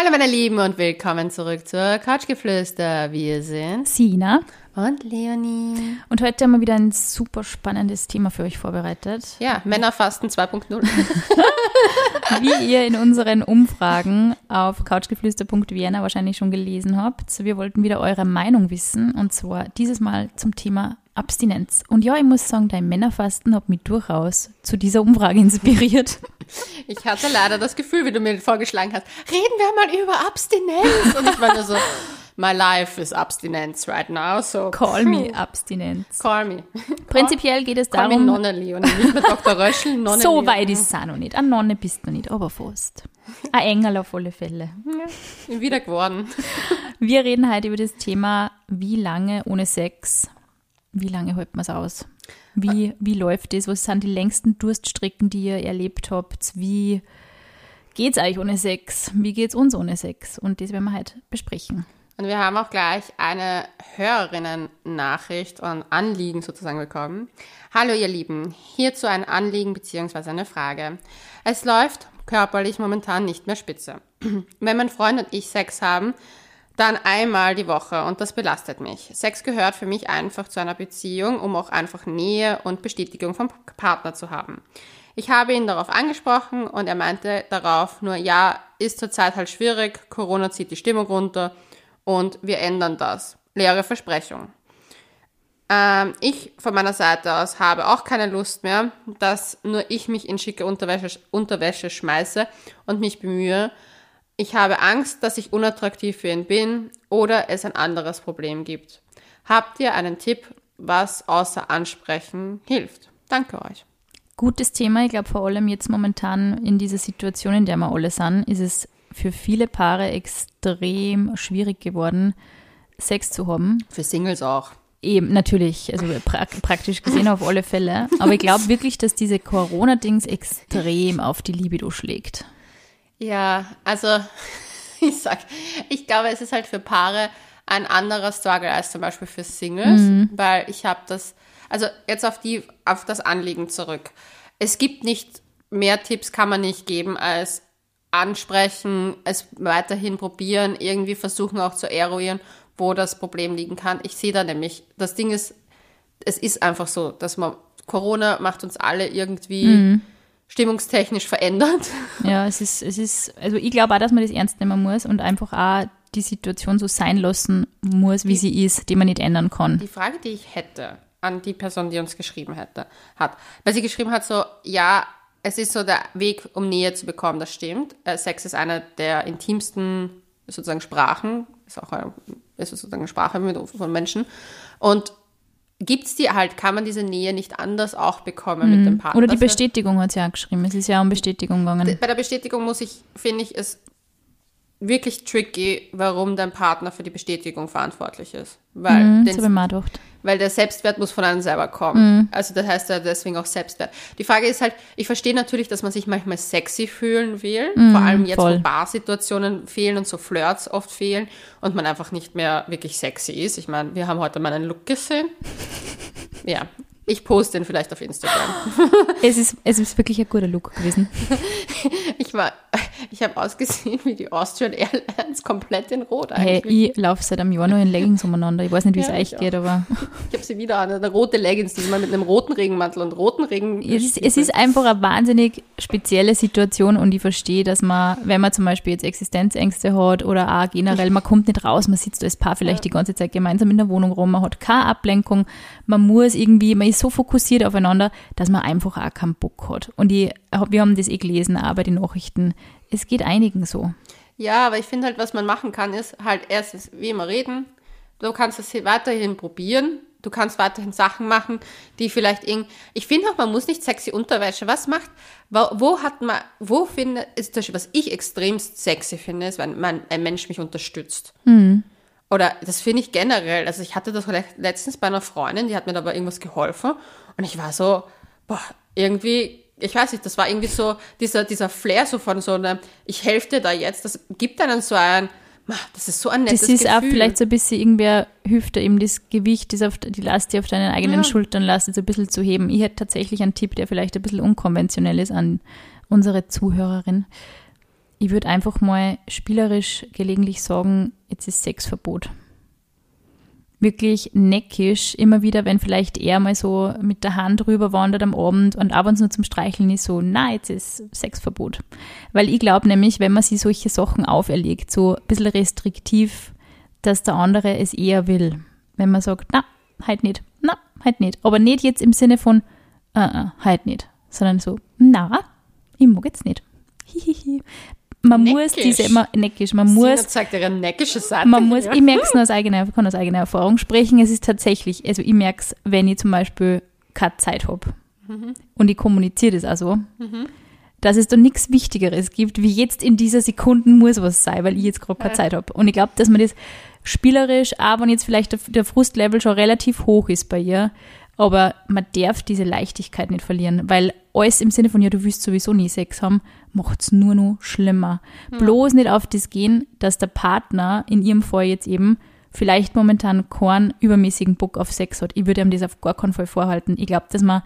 Hallo meine Lieben und willkommen zurück zur Couchgeflüster. Wir sind Sina und Leonie. und heute haben wir wieder ein super spannendes Thema für euch vorbereitet. Ja, Männerfasten 2.0. Wie ihr in unseren Umfragen auf couchgeflüster.vienna wahrscheinlich schon gelesen habt, wir wollten wieder eure Meinung wissen und zwar dieses Mal zum Thema Abstinenz. Und ja, ich muss sagen, dein Männerfasten hat mich durchaus zu dieser Umfrage inspiriert. Ich hatte leider das Gefühl, wie du mir vorgeschlagen hast, reden wir mal über Abstinenz. Und ich war nur so, my life is Abstinenz right now, so Call me Abstinenz. call me. Prinzipiell geht es Call me darum, Nonne Leonie, nicht mehr Dr. Röschel, Nonne so Leonie. weit ist es auch noch nicht. Eine Nonne bist du nicht, aber fast. Ein Engel auf alle Fälle. Bin wieder geworden. Wir reden heute über das Thema, wie lange ohne Sex, wie lange hält man es aus? Wie, wie läuft das? Was sind die längsten Durststrecken, die ihr erlebt habt? Wie geht's euch ohne Sex? Wie geht's uns ohne Sex? Und das werden wir heute besprechen. Und wir haben auch gleich eine Hörerinnen-Nachricht und Anliegen sozusagen bekommen. Hallo ihr Lieben, hierzu ein Anliegen bzw. eine Frage. Es läuft körperlich momentan nicht mehr spitze. Wenn mein Freund und ich Sex haben, dann einmal die Woche und das belastet mich. Sex gehört für mich einfach zu einer Beziehung, um auch einfach Nähe und Bestätigung vom Partner zu haben. Ich habe ihn darauf angesprochen und er meinte darauf nur, ja, ist zurzeit halt schwierig, Corona zieht die Stimmung runter und wir ändern das. Leere Versprechung. Ähm, ich von meiner Seite aus habe auch keine Lust mehr, dass nur ich mich in schicke Unterwäsche, Unterwäsche schmeiße und mich bemühe. Ich habe Angst, dass ich unattraktiv für ihn bin oder es ein anderes Problem gibt. Habt ihr einen Tipp, was außer Ansprechen hilft? Danke euch. Gutes Thema. Ich glaube, vor allem jetzt momentan in dieser Situation, in der wir alle sind, ist es für viele Paare extrem schwierig geworden, Sex zu haben. Für Singles auch. Eben, natürlich, also pra praktisch gesehen auf alle Fälle. Aber ich glaube wirklich, dass diese Corona-Dings extrem auf die Libido schlägt. Ja, also ich sag, ich glaube, es ist halt für Paare ein anderer Struggle als zum Beispiel für Singles, weil ich habe das, also jetzt auf die, auf das Anliegen zurück. Es gibt nicht mehr Tipps, kann man nicht geben als ansprechen, es weiterhin probieren, irgendwie versuchen auch zu eruieren, wo das Problem liegen kann. Ich sehe da nämlich, das Ding ist, es ist einfach so, dass man Corona macht uns alle irgendwie stimmungstechnisch verändert. Ja, es ist, es ist, also ich glaube auch, dass man das ernst nehmen muss und einfach auch die Situation so sein lassen muss, wie sie ist, die man nicht ändern kann. Die Frage, die ich hätte an die Person, die uns geschrieben hätte, hat, weil sie geschrieben hat so, ja, es ist so der Weg, um Nähe zu bekommen, das stimmt. Äh, Sex ist eine der intimsten sozusagen Sprachen, ist auch eine, ist sozusagen eine Sprache mit, von Menschen. Und gibt's die halt, kann man diese Nähe nicht anders auch bekommen mit dem Partner? Oder die wär- Bestätigung hat sie auch geschrieben. Es ist ja um Bestätigung gegangen. bei der Bestätigung muss ich, finde ich, es wirklich tricky, warum dein Partner für die Bestätigung verantwortlich ist. Weil, Mhm, den, das habe ich. Weil der Selbstwert muss von einem selber kommen. Mhm. Also das heißt ja deswegen auch Selbstwert. Die Frage ist halt, ich verstehe natürlich, dass man sich manchmal sexy fühlen will, vor allem jetzt, Mhm, voll. wo Barsituationen fehlen und so Flirts oft fehlen und man einfach nicht mehr wirklich sexy ist. Ich meine, wir haben heute meinen Look gesehen. ja, ich poste ihn vielleicht auf Instagram. Es ist, es ist wirklich ein guter Look gewesen. Ich war, ich habe ausgesehen wie die Austrian Airlines komplett in Rot Hey, eigentlich. ich laufe seit einem Jahr nur in Leggings umeinander. Ich weiß nicht, wie es Ja, euch geht, aber Ich habe sie wieder an, eine rote Leggings, diesmal mit einem roten Regenmantel und roten Regen. es ist, es ist einfach eine wahnsinnig spezielle Situation und ich verstehe, dass man, wenn man zum Beispiel jetzt Existenzängste hat oder auch generell, man kommt nicht raus, man sitzt als Paar vielleicht die ganze Zeit gemeinsam in der Wohnung rum, man hat keine Ablenkung, man muss irgendwie, man ist so fokussiert aufeinander, dass man einfach auch keinen Bock hat. Und ich, wir haben das eh gelesen, bei den Nachrichten. Es geht einigen so. Ja, aber ich finde halt, was man machen kann, ist halt erstens wie immer reden. Du kannst es weiterhin probieren. Du kannst weiterhin Sachen machen, die vielleicht irgend. Ich finde auch, man muss nicht sexy Unterwäsche. Was macht, wo, wo hat man, wo finde, ist das, was ich extremst sexy finde, ist, wenn man, ein Mensch mich unterstützt. Oder das finde ich generell. Also ich hatte das le- letztens bei einer Freundin, die hat mir dabei irgendwas geholfen und ich war so, boah, irgendwie, ich weiß nicht, das war irgendwie so dieser, dieser Flair so von so einem, ich helfe dir da jetzt, das gibt einen so ein, das ist so ein nettes Das ist Gefühl. auch vielleicht so ein bisschen irgendwer hilft dir eben das Gewicht, das auf die Last, die auf deinen eigenen Ja. Schultern lastet, so ein bisschen zu heben. Ich hätte tatsächlich einen Tipp, der vielleicht ein bisschen unkonventionell ist an unsere Zuhörerin. Ich würde einfach mal spielerisch gelegentlich sagen, jetzt ist Sexverbot. Wirklich neckisch, immer wieder, wenn vielleicht er mal so mit der Hand rüber wandert am Abend und ab und zu nur zum Streicheln ist so, na, jetzt ist Sexverbot. Weil ich glaube nämlich, wenn man sich solche Sachen auferlegt, so ein bisschen restriktiv, dass der andere es eher will. Wenn man sagt, na, halt nicht, na, halt nicht. Aber nicht jetzt im Sinne von, uh, uh, halt nicht, sondern so, na, ich mag jetzt nicht. Hihihi. Man Neckisch. muss diese, man, neckisch, man Sina muss, zeigt ihre neckische Seite. man muss, Ja. ich merke es nur aus eigener, kann aus eigener Erfahrung sprechen, es ist tatsächlich, also ich merke es, wenn ich zum Beispiel keine Zeit habe und ich kommuniziere das also, dass es da nichts Wichtigeres gibt, wie jetzt in dieser Sekunde muss was sein, weil ich jetzt gerade keine Ja. Zeit habe. Und ich glaube, dass man das spielerisch, auch wenn jetzt vielleicht der, der Frustlevel schon relativ hoch ist bei ihr, aber man darf diese Leichtigkeit nicht verlieren, weil alles im Sinne von, ja, du willst sowieso nie Sex haben, macht es nur noch schlimmer. Bloß nicht auf das gehen, dass der Partner, in ihrem Fall jetzt eben, vielleicht momentan keinen übermäßigen Bock auf Sex hat. Ich würde ihm das auf gar keinen Fall vorhalten. Ich glaube, dass man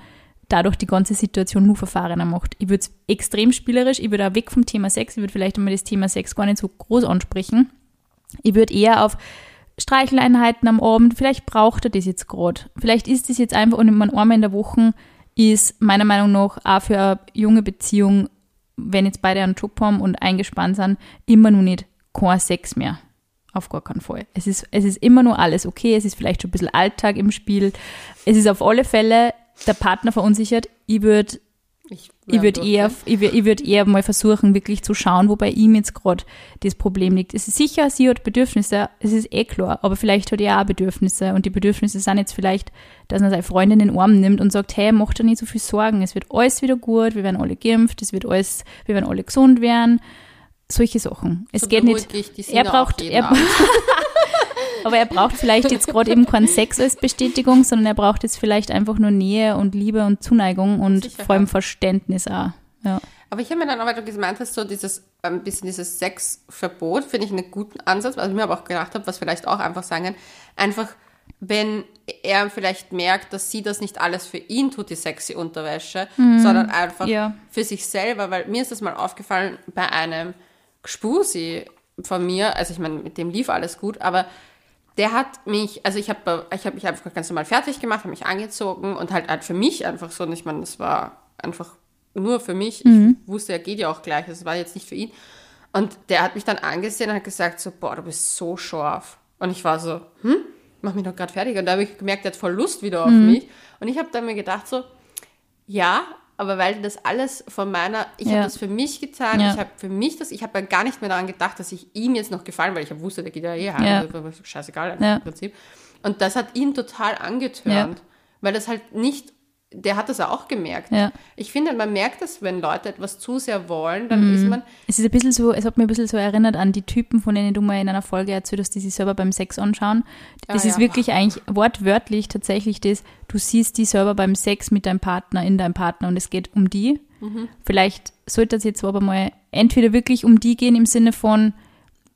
dadurch die ganze Situation nur verfahrener macht. Ich würde es extrem spielerisch, ich würde auch weg vom Thema Sex, ich würde vielleicht einmal das Thema Sex gar nicht so groß ansprechen. Ich würde eher auf Streicheleinheiten am Abend, vielleicht braucht er das jetzt gerade. Vielleicht ist das jetzt einfach, und man einmal in der Woche ist meiner Meinung nach auch für eine junge Beziehung, wenn jetzt beide einen Job haben und eingespannt sind, immer noch nicht kein Sex mehr. Auf gar keinen Fall. Es ist, es ist immer nur alles okay, es ist vielleicht schon ein bisschen Alltag im Spiel. Es ist auf alle Fälle der Partner verunsichert. Ich würde Ich, ich würde eher, ich ich würd eher mal versuchen, wirklich zu schauen, wo bei ihm jetzt gerade das Problem liegt. Es ist sicher, sie hat Bedürfnisse, es ist eh klar, aber vielleicht hat er auch Bedürfnisse und die Bedürfnisse sind jetzt vielleicht, dass man seine Freundin in den Arm nimmt und sagt, hey, mach dir nicht so viel Sorgen, es wird alles wieder gut, wir werden alle geimpft, es wird alles, wir werden alle gesund werden. Solche Sachen. Es So geht nicht. Er braucht, er. aber er braucht vielleicht jetzt gerade eben keinen Sex als Bestätigung, sondern er braucht jetzt vielleicht einfach nur Nähe und Liebe und Zuneigung und Sicherheit. vor allem Verständnis auch. Ja. Aber ich habe mir dann auch, weil du gemeint hast, so dieses, ein bisschen dieses Sexverbot, finde ich einen guten Ansatz, was ich mir aber auch gedacht habe, was vielleicht auch einfach sagen kann, einfach, wenn er vielleicht merkt, dass sie das nicht alles für ihn tut, die sexy Unterwäsche, sondern einfach Ja. für sich selber, weil mir ist das mal aufgefallen bei einem Gspusi von mir, also ich meine, mit dem lief alles gut, aber der hat mich, also ich habe ich hab mich einfach ganz normal fertig gemacht, habe mich angezogen und halt, halt für mich einfach so, und ich meine, das war einfach nur für mich. Ich wusste, er geht ja auch gleich, das war jetzt nicht für ihn. Und der hat mich dann angesehen und hat gesagt so, boah, du bist so scharf. Und ich war so, hm, mach mich doch gerade fertig. Und da habe ich gemerkt, der hat voll Lust wieder auf mich. Und ich habe dann mir gedacht so, ja, aber weil das alles von meiner, ich Ja. habe das für mich getan, Ja. ich habe für mich das, ich habe ja gar nicht mehr daran gedacht, dass ich ihm jetzt noch gefallen, weil ich hab wusste, der geht ja eh heim, Ja. also, scheißegal Ja. im Prinzip. Und das hat ihn total angetörnt, weil das halt nicht, der hat das auch gemerkt. Ja. Ich finde, man merkt das, wenn Leute etwas zu sehr wollen, dann ist man, Es ist ein bisschen so, es hat mich ein bisschen so erinnert an die Typen, von denen du mal in einer Folge erzählt hast, die sich selber beim Sex anschauen. Das Ah, ist ja. wirklich eigentlich wortwörtlich tatsächlich das, du siehst die selber beim Sex mit deinem Partner, in deinem Partner und es geht um die. Mhm. Vielleicht sollte es jetzt aber mal entweder wirklich um die gehen im Sinne von,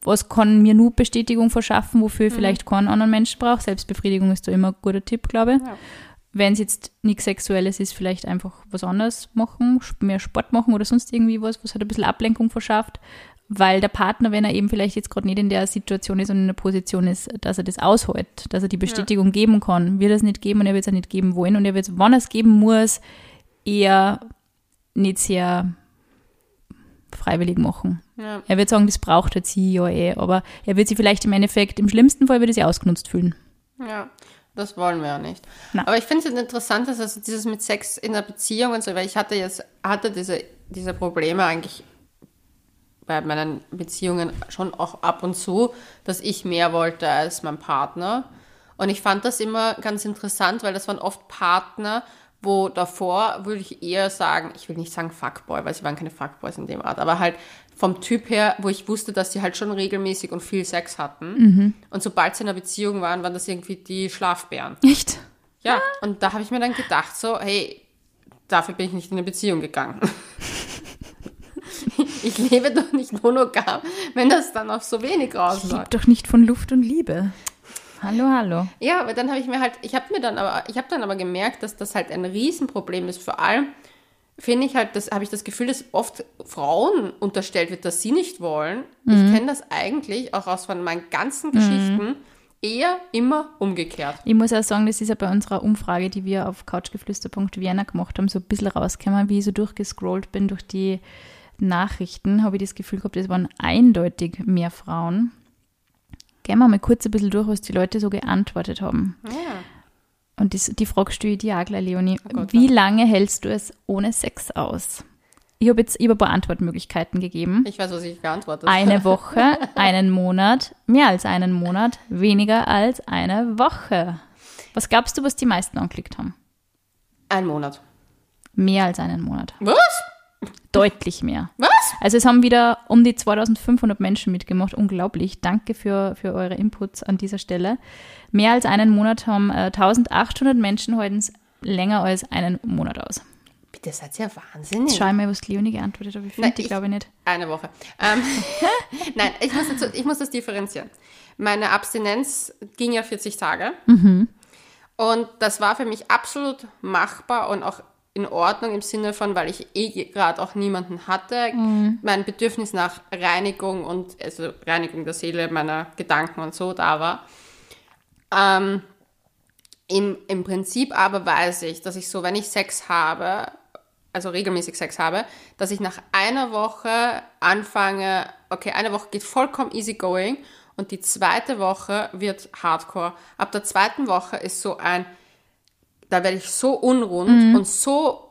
was kann mir nur Bestätigung verschaffen, wofür Mhm. ich vielleicht keinen anderen Menschen brauche. Selbstbefriedigung ist da immer ein guter Tipp, glaube ich. Ja. Wenn es jetzt nichts Sexuelles ist, vielleicht einfach was anderes machen, mehr Sport machen oder sonst irgendwie was, was halt ein bisschen Ablenkung verschafft. Weil der Partner, wenn er eben vielleicht jetzt gerade nicht in der Situation ist und in der Position ist, dass er das aushält, dass er die Bestätigung geben kann, wird er es nicht geben und er wird es auch nicht geben wollen und er wird es, wann er es geben muss, eher nicht sehr freiwillig machen. ja, Er wird sagen, das braucht jetzt sie ja eh, aber er wird sie vielleicht im Endeffekt, im schlimmsten Fall wird er sie ausgenutzt fühlen. ja, das wollen wir ja nicht. Na. Aber ich finde es interessant, dass also dieses mit Sex in der Beziehung und so, weil ich hatte jetzt, hatte diese, diese Probleme eigentlich bei meinen Beziehungen schon auch ab und zu, dass ich mehr wollte als mein Partner. Und ich fand das immer ganz interessant, weil das waren oft Partner, wo davor würde ich eher sagen, ich will nicht sagen Fuckboy, weil sie waren keine Fuckboys in dem Art, aber halt vom Typ her, wo ich wusste, dass sie halt schon regelmäßig und viel Sex hatten. Und sobald sie in einer Beziehung waren, waren das irgendwie die Schlafbären. Echt? Ja, und da habe ich mir dann gedacht, so, hey, dafür bin ich nicht in eine Beziehung gegangen. ich lebe doch nicht monogam, wenn das dann auf so wenig rausläuft. Lebt doch nicht von Luft und Liebe. Hallo, hallo. Ja, aber dann habe ich mir halt, ich habe mir dann aber, ich habe dann aber gemerkt, dass das halt ein Riesenproblem ist, vor allem, finde ich halt, das habe ich das Gefühl, dass oft Frauen unterstellt wird, dass sie nicht wollen. Mhm. Ich kenne das eigentlich auch aus von meinen ganzen Geschichten eher immer umgekehrt. Ich muss auch sagen, das ist ja bei unserer Umfrage, die wir auf couchgeflüster.vienna gemacht haben, so ein bisschen rausgekommen, wie ich so durchgescrollt bin durch die Nachrichten, habe ich das Gefühl gehabt, es waren eindeutig mehr Frauen. Gehen wir mal kurz ein bisschen durch, was die Leute so geantwortet haben. Ja. Und das, die Frage stelle ich dir auch gleich, Leonie. Oh Gott, Wie lange hältst du es ohne Sex aus? Ich habe jetzt ich hab ein paar Antwortmöglichkeiten gegeben. Ich weiß, was ich geantwortet habe. Eine Woche, einen Monat, mehr als einen Monat, weniger als eine Woche. Was glaubst du, was die meisten angeklickt haben? Ein Monat. Mehr als einen Monat. Was? Deutlich mehr. Was? Also es haben wieder um die 2500 Menschen mitgemacht. Unglaublich. Danke für, für eure Inputs an dieser Stelle. Mehr als einen Monat haben äh, 1800 Menschen es länger als einen Monat aus. Bitte seid ihr wahnsinnig. Jetzt schau ich mal, was Leonie geantwortet hat. Ich Nein, finde die, ich- glaube ich, nicht. Eine Woche. Ähm, Nein, ich muss, dazu, ich muss das differenzieren. Meine Abstinenz ging ja 40 Tage. Und das war für mich absolut machbar und auch in Ordnung im Sinne von, weil ich eh gerade auch niemanden hatte. Mein Bedürfnis nach Reinigung und also Reinigung der Seele, meiner Gedanken und so da war. Ähm, im, Im Prinzip aber weiß ich, dass ich so, wenn ich Sex habe, also regelmäßig Sex habe, dass ich nach einer Woche anfange, okay, eine Woche geht vollkommen easy going und die zweite Woche wird hardcore. Ab der zweiten Woche ist so ein, da werde ich so unrund und so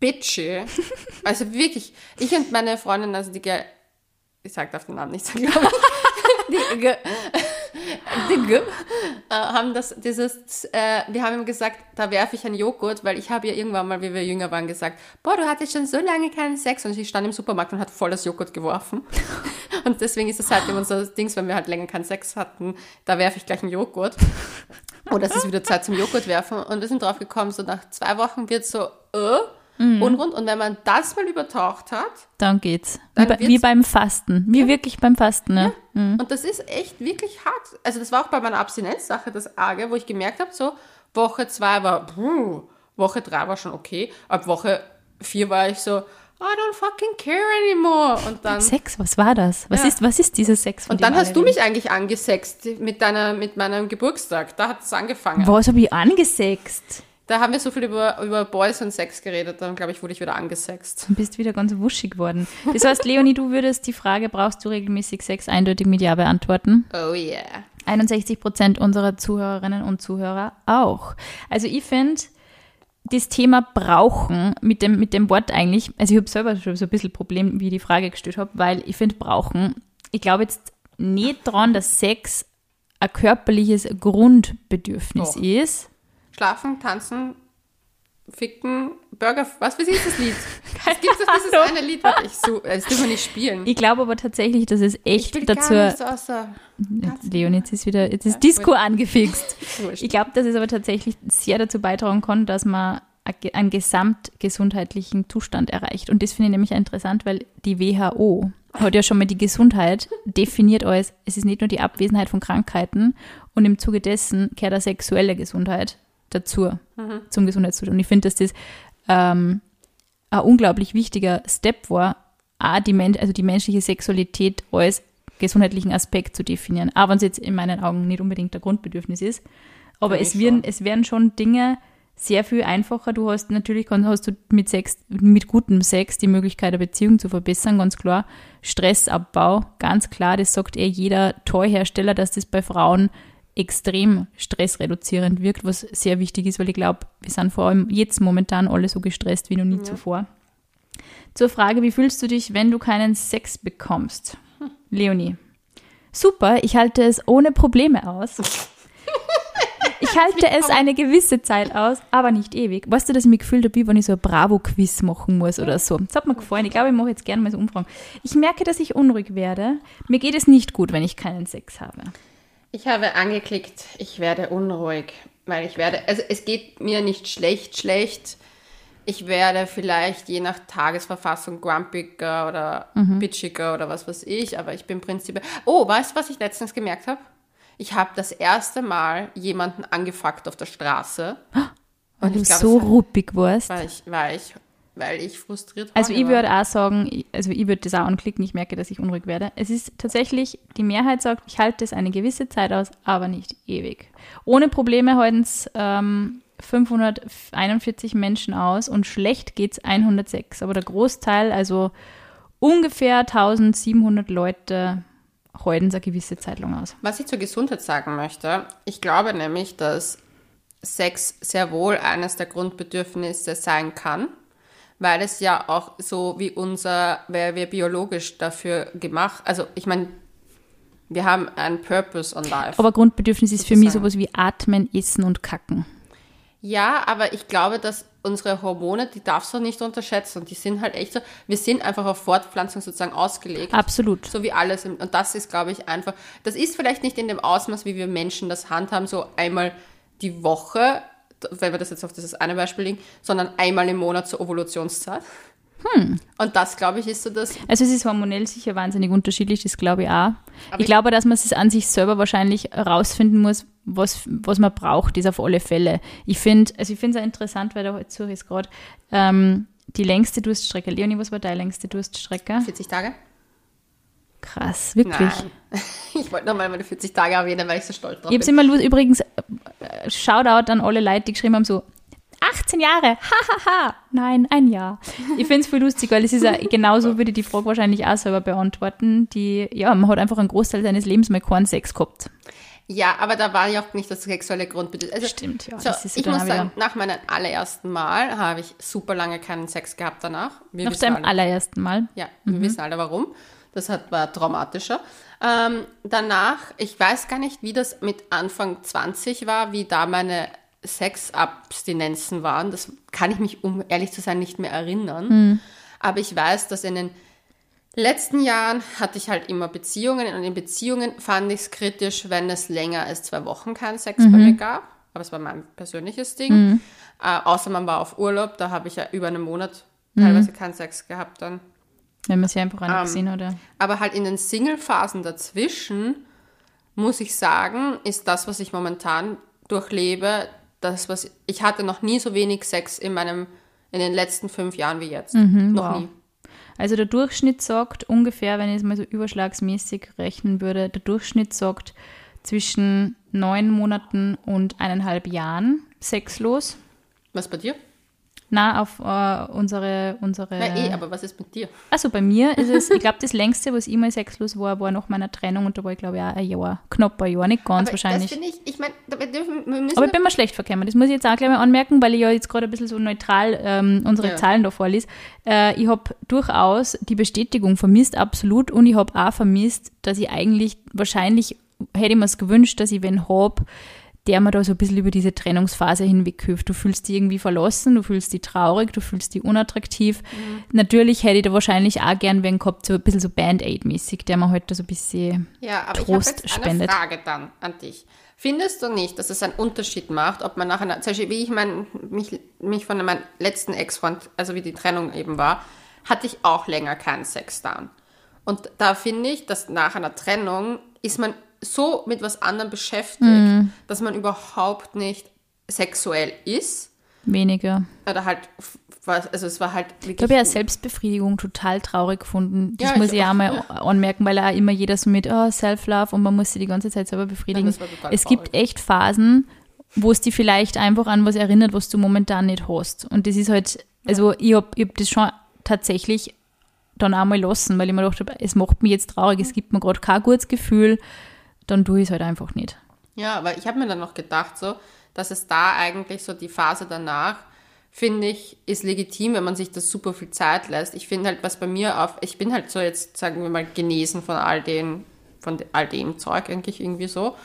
bitchy. Also wirklich, ich und meine Freundin, also die, Ge- ich sag darf den Namen nicht sagen, glaube ich. die, Ge- die Ge- äh, haben das, dieses, äh, wir haben ihm gesagt, da werfe ich einen Joghurt, weil ich habe ja irgendwann mal, wie wir jünger waren, gesagt, boah, du hattest schon so lange keinen Sex und sie stand im Supermarkt und hat volles Joghurt geworfen. Und deswegen ist es seitdem unser Dings, wenn wir halt länger keinen Sex hatten, da werfe ich gleich einen Joghurt. Oder es ist wieder Zeit zum Joghurt werfen. Und wir sind drauf gekommen, so nach zwei Wochen wird so, äh, unrund. Und wenn man das mal übertaucht hat, Dann geht's. Dann wie, bei, wie beim Fasten. Wie wirklich beim Fasten, ne? Und das ist echt wirklich hart. Also das war auch bei meiner Abstinenzsache das Arge, wo ich gemerkt habe, so Woche zwei war, puh, Woche drei war schon okay. Ab Woche vier war ich so, I don't fucking care anymore. Und dann, Sex, was war das? Was, Ja. ist, was ist dieser Sex? von und dann hast du mich eigentlich angesext mit, deiner, mit meinem Geburtstag. Da hat es angefangen. Was habe ich angesext? Da haben wir so viel über, über Boys und Sex geredet, dann glaube ich, wurde ich wieder angesext. Du bist wieder ganz wuschig geworden. Das heißt, Leonie, du würdest die Frage, brauchst du regelmäßig Sex, eindeutig mit Ja beantworten. Oh yeah. 61 Prozent unserer Zuhörerinnen und Zuhörer auch. Also ich finde, das Thema brauchen mit dem, mit dem Wort eigentlich, also ich habe selber schon so ein bisschen Problem, wie ich die Frage gestellt habe, weil ich finde brauchen, ich glaube jetzt nicht dran, dass Sex ein körperliches Grundbedürfnis Doch. ist. Schlafen, tanzen, ficken, Burger, was für sie ist das Lied? Es gibt doch dieses eine Lied, was ich so, das dürfen wir nicht spielen. Ich glaube aber tatsächlich, dass es Ich echt will dazu. gar nichts außer Leon, jetzt ist wieder, jetzt ist Disco angefixt. Ich glaube, dass es aber tatsächlich sehr dazu beitragen kann, dass man einen gesamtgesundheitlichen Zustand erreicht. Und das finde ich nämlich interessant, weil die WHO hat ja schon mal die Gesundheit definiert als, es ist nicht nur die Abwesenheit von Krankheiten und im Zuge dessen kehrt auch sexuelle Gesundheit dazu, zum Gesundheitszustand. Und ich finde, dass das ähm, ein unglaublich wichtiger Step war, auch die, Men also die menschliche Sexualität als gesundheitlichen Aspekt zu definieren. Auch wenn es jetzt in meinen Augen nicht unbedingt ein Grundbedürfnis ist. Aber es, werden, schon. es werden schon Dinge sehr viel einfacher. Du hast natürlich hast du mit Sex, mit gutem Sex die Möglichkeit, eine Beziehung zu verbessern, ganz klar. Stressabbau, ganz klar, das sagt eh jeder Toyhersteller, dass das bei Frauen extrem stressreduzierend wirkt, was sehr wichtig ist, weil ich glaube, wir sind vor allem jetzt momentan alle so gestresst wie noch nie zuvor. Zur Frage, wie fühlst du dich, wenn du keinen Sex bekommst? Leonie. Super, ich halte es ohne Probleme aus. Ich halte es eine gewisse Zeit aus, aber nicht ewig. Weißt du, dass ich mich gefühlt habe, wenn ich so ein Bravo-Quiz machen muss oder so. Das hat mir gefallen. Ich glaube, ich mache jetzt gerne mal so Umfragen. Ich merke, dass ich unruhig werde. Mir geht es nicht gut, wenn ich keinen Sex habe. Ich habe angeklickt, ich werde unruhig, weil ich werde, also es geht mir nicht schlecht, schlecht. Ich werde vielleicht je nach Tagesverfassung grumpiger oder bitchiger oder was weiß ich, aber ich bin prinzipiell. Oh, weißt du, was ich letztens gemerkt habe? Ich habe das erste Mal jemanden angefuckt auf der Straße. Weil Und du ich glaube, so ruppig warst. war ich, war ich weil ich frustriert Also horny ich war. würde auch sagen, ich- also ich würde das auch anklicken, ich merke, dass ich unruhig werde. Es ist tatsächlich, die Mehrheit sagt, ich halte es eine gewisse Zeit aus, aber nicht ewig. Ohne Probleme halten es ähm, 541 Menschen aus und schlecht geht es 106. Aber der Großteil, also ungefähr 1700 Leute, halten es eine gewisse Zeit lang aus. Was ich zur Gesundheit sagen möchte, ich glaube nämlich, dass Sex sehr wohl eines der Grundbedürfnisse sein kann, weil es ja auch so wie unser, weil wir biologisch dafür gemacht, also ich meine, wir haben einen Purpose on life. Aber Grundbedürfnis ist für mich sowas wie Atmen, Essen und Kacken. Ja, aber ich glaube, dass unsere Hormone, die darfst du nicht unterschätzen und die sind halt echt so, wir sind einfach auf Fortpflanzung sozusagen ausgelegt. Absolut. So wie alles. Und das ist, glaube ich, einfach, das ist vielleicht nicht in dem Ausmaß, wie wir Menschen das handhaben, so einmal die Woche, wenn wir das jetzt auf dieses eine Beispiel legen, sondern einmal im Monat zur Ovulationszeit. Und das, glaube ich, ist so das, Also es ist hormonell sicher wahnsinnig unterschiedlich, das glaube ich auch. ich glaube, dass man es an sich selber wahrscheinlich herausfinden muss, was, was man braucht, ist auf alle Fälle. Ich finde, also ich finde es auch interessant, weil da suche ich es gerade, ähm, die längste Durststrecke. Leonie, was war deine längste Durststrecke? 40 Tage. Krass, wirklich. Nein. Ich wollte nochmal meine 40 Tage erwähnen, weil ich so stolz drauf Ich habe bin. immer lu- übrigens, äh, Shoutout an alle Leute, die geschrieben haben so, 18 Jahre, hahaha, nein, ein Jahr. Ich finde es voll lustig, weil es ist ja genauso, würde ich die Frage wahrscheinlich auch selber beantworten, die, ja, man hat einfach einen Großteil seines Lebens mal keinen Sex gehabt. Ja, aber da war ja auch nicht das sexuelle Grundbedürfnis. Also, Stimmt, ja, So, das ist ja ich muss sagen, nach meinem allerersten Mal habe ich super lange keinen Sex gehabt danach. Wir Nach deinem alle- allerersten Mal. Ja, wir wissen alle warum. Das hat, war traumatischer. Ähm, danach, ich weiß gar nicht, wie das mit Anfang 20 war, wie da meine Sexabstinenzen waren. Das kann ich mich, um ehrlich zu sein, nicht mehr erinnern. Aber ich weiß, dass in den letzten Jahren hatte ich halt immer Beziehungen und in Beziehungen fand ich es kritisch, wenn es länger als zwei Wochen keinen Sex bei mir gab. Aber es war mein persönliches Ding. Äh, außer man war auf Urlaub, da habe ich ja über einen Monat teilweise keinen Sex gehabt dann. Wenn man sie einfach Ähm, gesehen oder? Aber halt in den Single-Phasen dazwischen, muss ich sagen, ist das, was ich momentan durchlebe, das, was ich hatte noch nie so wenig Sex in meinem, in den letzten fünf Jahren wie jetzt. noch Mhm, wow. nie. Also der Durchschnitt sagt ungefähr, wenn ich es mal so überschlagsmäßig rechnen würde, der Durchschnitt sagt zwischen neun Monaten und eineinhalb Jahren sexlos. Was bei dir? Na, auf äh, unsere, unsere. Na eh, aber was ist mit dir? Also bei mir ist es, ich glaube, das längste, was ich mal sexlos war, war nach meiner Trennung und da war ich, glaube ich, auch ein Jahr. Knapp ein Jahr, nicht ganz Aber wahrscheinlich. Das finde ich, ich meine, wir dürfen, wir müssen Aber ich bin mal schlecht verkämmt. Das muss ich jetzt auch gleich mal anmerken, weil ich ja jetzt gerade ein bisschen so neutral ähm, unsere Ja. Zahlen da vorlese. Äh, ich habe durchaus die Bestätigung vermisst, absolut. Und ich habe auch vermisst, dass ich eigentlich, wahrscheinlich hätte ich mir es gewünscht, dass ich wen habe, der mir da so ein bisschen über diese Trennungsphase hinweghilft. Du fühlst dich irgendwie verlassen, du fühlst dich traurig, du fühlst dich unattraktiv. Mhm. Natürlich hätte ich da wahrscheinlich auch gern wen gehabt, so ein bisschen so Band-Aid-mäßig, der mir halt da so ein bisschen Ja, aber Trost ich habe jetzt spendet. eine Frage dann an dich. Findest du nicht, dass es einen Unterschied macht, ob man nach einer, zum Beispiel wie ich mein, mich, mich von meinem letzten Ex-Freund, also wie die Trennung eben war, hatte ich auch länger keinen Sex down. Und da finde ich, dass nach einer Trennung ist man so mit was anderem beschäftigt, Mhm. dass man überhaupt nicht sexuell ist. weniger. Oder halt, also es war halt Ich wirklich. habe ja Selbstbefriedigung total traurig gefunden. Das Ja, muss ich ich auch mal anmerken, weil auch immer jeder so mit oh, Self-Love und man muss sich die ganze Zeit selber befriedigen. Ja, total es gibt echt Phasen, wo es dich vielleicht einfach an was erinnert, was du momentan nicht hast. Und das ist halt, also ich habe ich hab das schon tatsächlich dann auch mal lassen, weil ich mir gedacht habe, es macht mich jetzt traurig, es gibt mir gerade kein gutes Gefühl, dann tue ich es halt einfach nicht. Ja, aber ich habe mir dann noch gedacht, so, dass es da eigentlich so die Phase danach, finde ich, ist legitim, wenn man sich das super viel Zeit lässt. Ich finde halt, was bei mir auf, ich bin halt so jetzt, sagen wir mal, genesen von all den, von all dem Zeug eigentlich irgendwie so.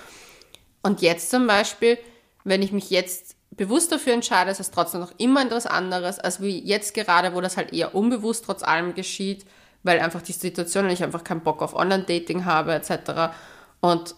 Und jetzt zum Beispiel, wenn ich mich jetzt bewusst dafür entscheide, ist es trotzdem noch immer etwas anderes, als wie jetzt gerade, wo das halt eher unbewusst trotz allem geschieht, weil einfach die Situation und ich einfach keinen Bock auf Online-Dating habe, etc. Und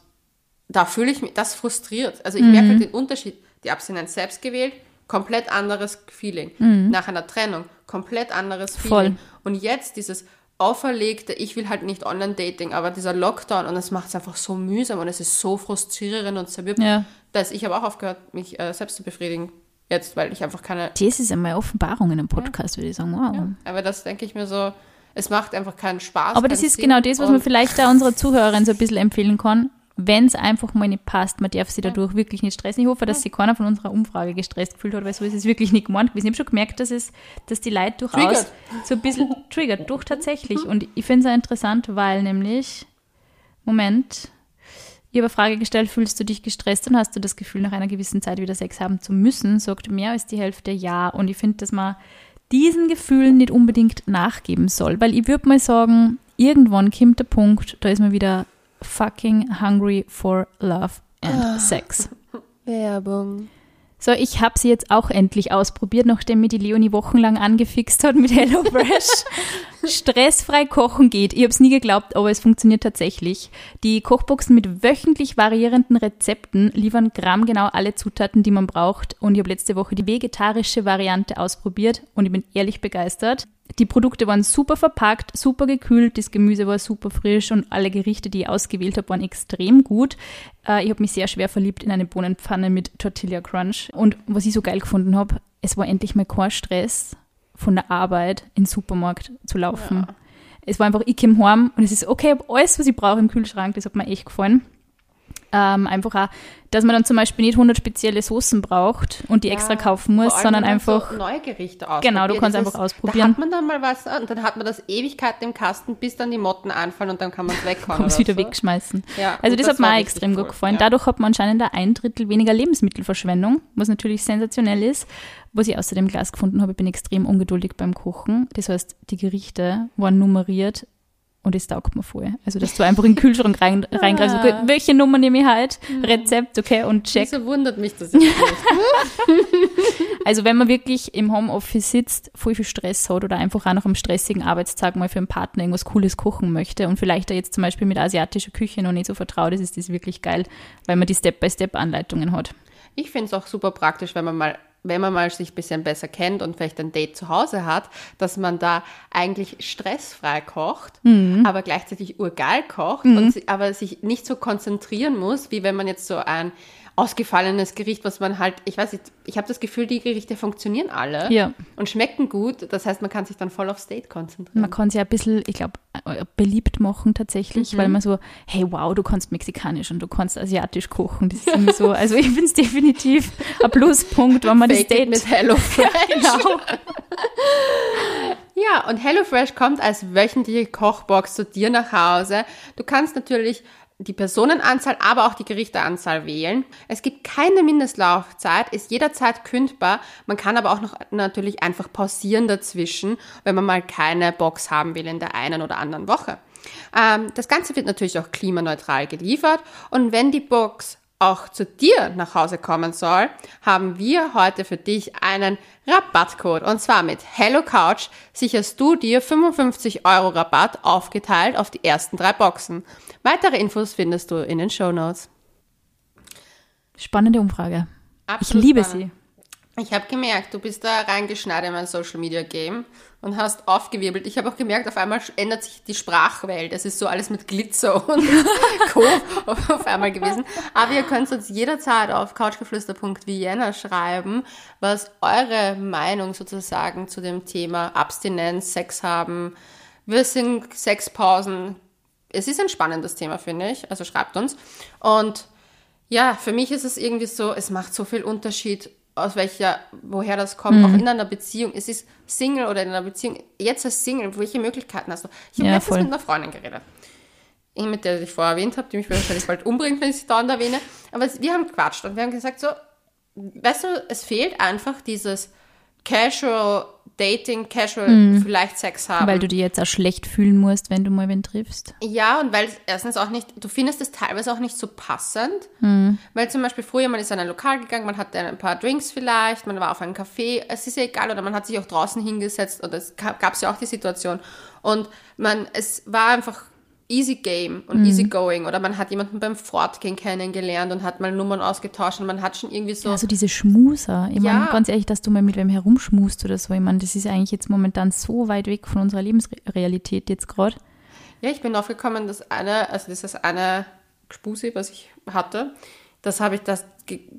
da fühle ich mich, das frustriert. Also ich merke halt den Unterschied. Die Abstinenz selbst gewählt, komplett anderes Feeling. Nach einer Trennung, komplett anderes Feeling. Voll. Und jetzt dieses auferlegte, ich will halt nicht Online-Dating, aber dieser Lockdown und es macht es einfach so mühsam und es ist so frustrierend und zerwirbt, Ja. dass ich habe auch aufgehört, mich äh, selbst zu befriedigen. Jetzt, weil ich einfach keine. Das ist einmal Offenbarung in einem Podcast, würde ich sagen. Wow. Ja, aber das denke ich mir so, es macht einfach keinen Spaß. Aber das ist Sinn genau das, was man vielleicht da unserer Zuhörerin so ein bisschen empfehlen kann. Wenn es einfach mal nicht passt, man darf sich dadurch wirklich nicht stressen. Ich hoffe, dass sich keiner von unserer Umfrage gestresst gefühlt hat, weil so ist es wirklich nicht gemeint gewesen. Ich habe schon gemerkt, dass, es, dass die Leute durchaus triggert. so ein bisschen triggert, durch tatsächlich. Und ich finde es auch interessant, weil nämlich, Moment, ich habe eine Frage gestellt, fühlst du dich gestresst und hast du das Gefühl, nach einer gewissen Zeit wieder Sex haben zu müssen? Sagt mehr als die Hälfte ja. Und ich finde, dass man diesen Gefühlen nicht unbedingt nachgeben soll, weil ich würde mal sagen, irgendwann kommt der Punkt, da ist man wieder fucking hungry for love and ah. sex. Werbung. So, ich habe sie jetzt auch endlich ausprobiert, nachdem mir die Leonie wochenlang angefixt hat mit HelloFresh. Stressfrei kochen geht. Ich habe es nie geglaubt, aber es funktioniert tatsächlich. Die Kochboxen mit wöchentlich variierenden Rezepten liefern grammgenau alle Zutaten, die man braucht. Und ich habe letzte Woche die vegetarische Variante ausprobiert und ich bin ehrlich begeistert. Die Produkte waren super verpackt, super gekühlt, das Gemüse war super frisch und alle Gerichte, die ich ausgewählt habe, waren extrem gut. Äh, ich habe mich sehr schwer verliebt in eine Bohnenpfanne mit Tortilla Crunch. Und was ich so geil gefunden habe, es war endlich mal kein Stress, von der Arbeit in den Supermarkt zu laufen. Ja. Es war einfach, ich komme heim und es ist okay, ich habe alles, was ich brauche im Kühlschrank, das hat mir echt gefallen. Ähm, einfach auch, dass man dann zum Beispiel nicht 100 spezielle Soßen braucht und die ja, extra kaufen muss, sondern einfach. So neue Gerichte ausprobieren. Genau, du kannst einfach ausprobieren. Da hat man dann mal was und dann hat man das Ewigkeiten im Kasten, bis dann die Motten anfallen und dann kann man es weghauen. Kann man es wieder so. wegschmeißen. Ja, also das, das hat mir auch extrem gut gefallen. Ja. Dadurch hat man anscheinend ein Drittel weniger Lebensmittelverschwendung, was natürlich sensationell ist. Was ich außerdem Glas gefunden habe, ich bin extrem ungeduldig beim Kochen. Das heißt, die Gerichte waren nummeriert und das taugt mir voll. Also, dass du einfach in den Kühlschrank rein, reingreifst. Okay, welche Nummer nehme ich halt? Rezept, okay, und check. Wieso wundert mich das jetzt nicht? also, wenn man wirklich im Homeoffice sitzt, voll viel Stress hat oder einfach auch nach einem stressigen Arbeitstag mal für einen Partner irgendwas Cooles kochen möchte und vielleicht da jetzt zum Beispiel mit asiatischer Küche noch nicht so vertraut ist, ist das wirklich geil, weil man die Step-by-Step-Anleitungen hat. Ich finde es auch super praktisch, wenn man mal wenn man mal sich ein bisschen besser kennt und vielleicht ein Date zu Hause hat, dass man da eigentlich stressfrei kocht, mhm. aber gleichzeitig urgeil kocht, mhm. und, aber sich nicht so konzentrieren muss, wie wenn man jetzt so ein ausgefallenes Gericht, was man halt, ich weiß nicht, ich habe das Gefühl, die Gerichte funktionieren alle ja. und schmecken gut. Das heißt, man kann sich dann voll aufs Date konzentrieren. Man kann sich ein bisschen, ich glaube, äh, beliebt machen tatsächlich, mhm. weil man so, hey wow, du kannst mexikanisch und du kannst asiatisch kochen. Das ist irgendwie so, also ich finde es definitiv ein Pluspunkt, wenn man Fake das Date mit HelloFresh. ja, genau. ja, und HelloFresh kommt als wöchentliche Kochbox zu dir nach Hause. Du kannst natürlich die Personenanzahl, aber auch die Gerichteanzahl wählen. Es gibt keine Mindestlaufzeit, ist jederzeit kündbar. Man kann aber auch noch natürlich einfach pausieren dazwischen, wenn man mal keine Box haben will in der einen oder anderen Woche. Ähm, das Ganze wird natürlich auch klimaneutral geliefert und wenn die Box auch zu dir nach Hause kommen soll, haben wir heute für dich einen Rabattcode. Und zwar mit Hello Couch sicherst du dir 55 Euro Rabatt aufgeteilt auf die ersten drei Boxen. Weitere Infos findest du in den Show Notes. Spannende Umfrage. Absolut ich liebe spannend. sie. Ich habe gemerkt, du bist da reingeschneit in mein Social Media Game und hast aufgewirbelt. Ich habe auch gemerkt, auf einmal ändert sich die Sprachwelt. Es ist so alles mit Glitzer und Co. auf einmal gewesen. Aber ihr könnt uns jederzeit auf couchgeflüster.vienna schreiben, was eure Meinung sozusagen zu dem Thema Abstinenz, Sex haben, wir sind Sexpausen. Es ist ein spannendes Thema, finde ich. Also schreibt uns. Und ja, für mich ist es irgendwie so, es macht so viel Unterschied, aus welcher, woher das kommt, mhm. auch in einer Beziehung. Es ist Single oder in einer Beziehung. Jetzt als Single, welche Möglichkeiten hast du? Ich habe ja, letztens voll. mit einer Freundin geredet. Ich, mit der ich vorher erwähnt habe, die mich wahrscheinlich bald umbringt, wenn ich sie dauernd erwähne. Aber wir haben gequatscht und wir haben gesagt so, weißt du, es fehlt einfach dieses Casual Dating, Casual, mhm. vielleicht Sex haben. Weil du dich jetzt auch schlecht fühlen musst, wenn du mal wen triffst. Ja, und weil erstens auch nicht, du findest es teilweise auch nicht so passend. Mhm. Weil zum Beispiel früher, man ist in ein Lokal gegangen, man hatte ein paar Drinks vielleicht, man war auf einem Café, es ist ja egal, oder man hat sich auch draußen hingesetzt, oder es gab es ja auch die Situation. Und man, es war einfach easy game und mhm. easy going oder man hat jemanden beim Fortgehen kennengelernt und hat mal Nummern ausgetauscht und man hat schon irgendwie so. Also diese Schmuser. Ich ja. meine, ganz ehrlich, dass du mal mit wem herumschmust oder so. Ich meine, das ist eigentlich jetzt momentan so weit weg von unserer Lebensrealität jetzt gerade. Ja, ich bin aufgekommen, dass eine, also das ist eine Spuse, was ich hatte, das habe ich, das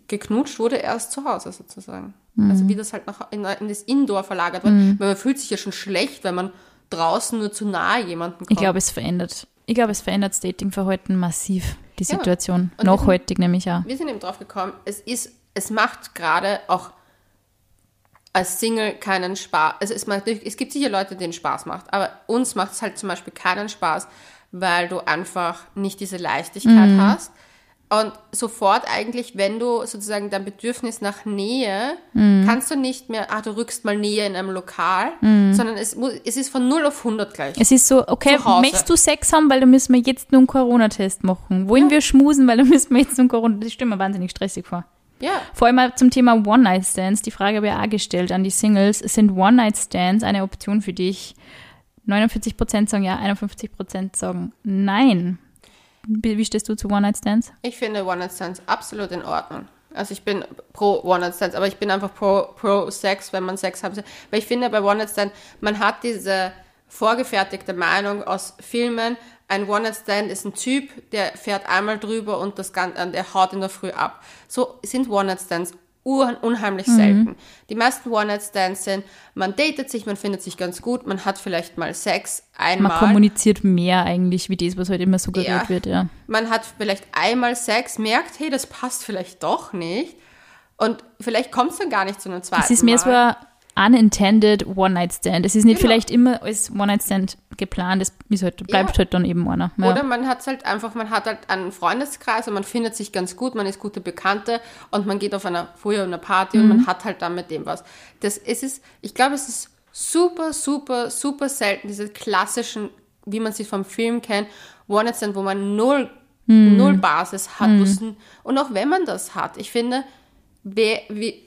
geknutscht wurde erst zu Hause sozusagen. Also wie das halt nach, in, in das Indoor verlagert wird. Weil man fühlt sich ja schon schlecht, wenn man draußen nur zu nahe jemanden kommt. Ich glaube, es verändert. Ich glaube, es verändert das Datingverhalten massiv, die Ja. Situation. Wir sind- Nachhaltig nämlich auch. wir sind eben drauf gekommen, es ist, es macht gerade auch als Single keinen Spaß. Also es, macht, es gibt sicher Leute, denen Spaß macht, aber uns macht es halt zum Beispiel keinen Spaß, weil du einfach nicht diese Leichtigkeit hast. Und sofort eigentlich, wenn du sozusagen dein Bedürfnis nach Nähe, kannst du nicht mehr, ah, du rückst mal Nähe in einem Lokal, sondern es, muss, es ist von 0 auf 100 gleich. Es ist so, okay, möchtest du Sex haben, weil da müssen wir jetzt nur einen Corona-Test machen. Wollen wir schmusen, weil da müssen wir jetzt nur einen Corona... Das stimmt mir wahnsinnig stressig vor. ja, Vor allem zum Thema One-Night-Stands. Die Frage habe ich auch gestellt an die Singles. Sind One-Night-Stands eine Option für dich? 49% sagen ja, 51% sagen nein. Wie, stehst du zu One-Night-Stands? Ich finde One-Night-Stands absolut in Ordnung. Also ich bin pro One-Night-Stands, aber ich bin einfach pro, pro Sex, wenn man Sex haben soll. Weil ich finde bei One-Night-Stand, man hat diese vorgefertigte Meinung aus Filmen, ein One-Night-Stand ist ein Typ, der fährt einmal drüber und das Ganze, der haut in der Früh ab. So sind One-Night-Stands unheimlich selten. Die meisten One-Night-Stands sind, man datet sich, man findet sich ganz gut, man hat vielleicht mal Sex Man einmal. kommuniziert mehr eigentlich, wie das, was heute immer suggeriert Ja. wird, ja. man hat vielleicht einmal Sex, merkt, hey, das passt vielleicht doch nicht. Und vielleicht kommt es dann gar nicht zu einem zweiten Es ist mehr so Mal. ein unintended One-Night-Stand. Es ist nicht Genau. vielleicht immer als One-Night-Stand geplant, es ist halt, bleibt Ja. halt dann eben einer. Ja. Oder man hat halt einfach, man hat halt einen Freundeskreis und man findet sich ganz gut, man ist gute Bekannte und man geht auf einer früher einer Party und Mhm. man hat halt dann mit dem was. Das es ist, ich glaube, es ist super, super, super selten, diese klassischen, wie man sie vom Film kennt, One-Night-Stand, wo man null, Mhm. null Basis hat. n- Und auch wenn man das hat, ich finde, wer, wie,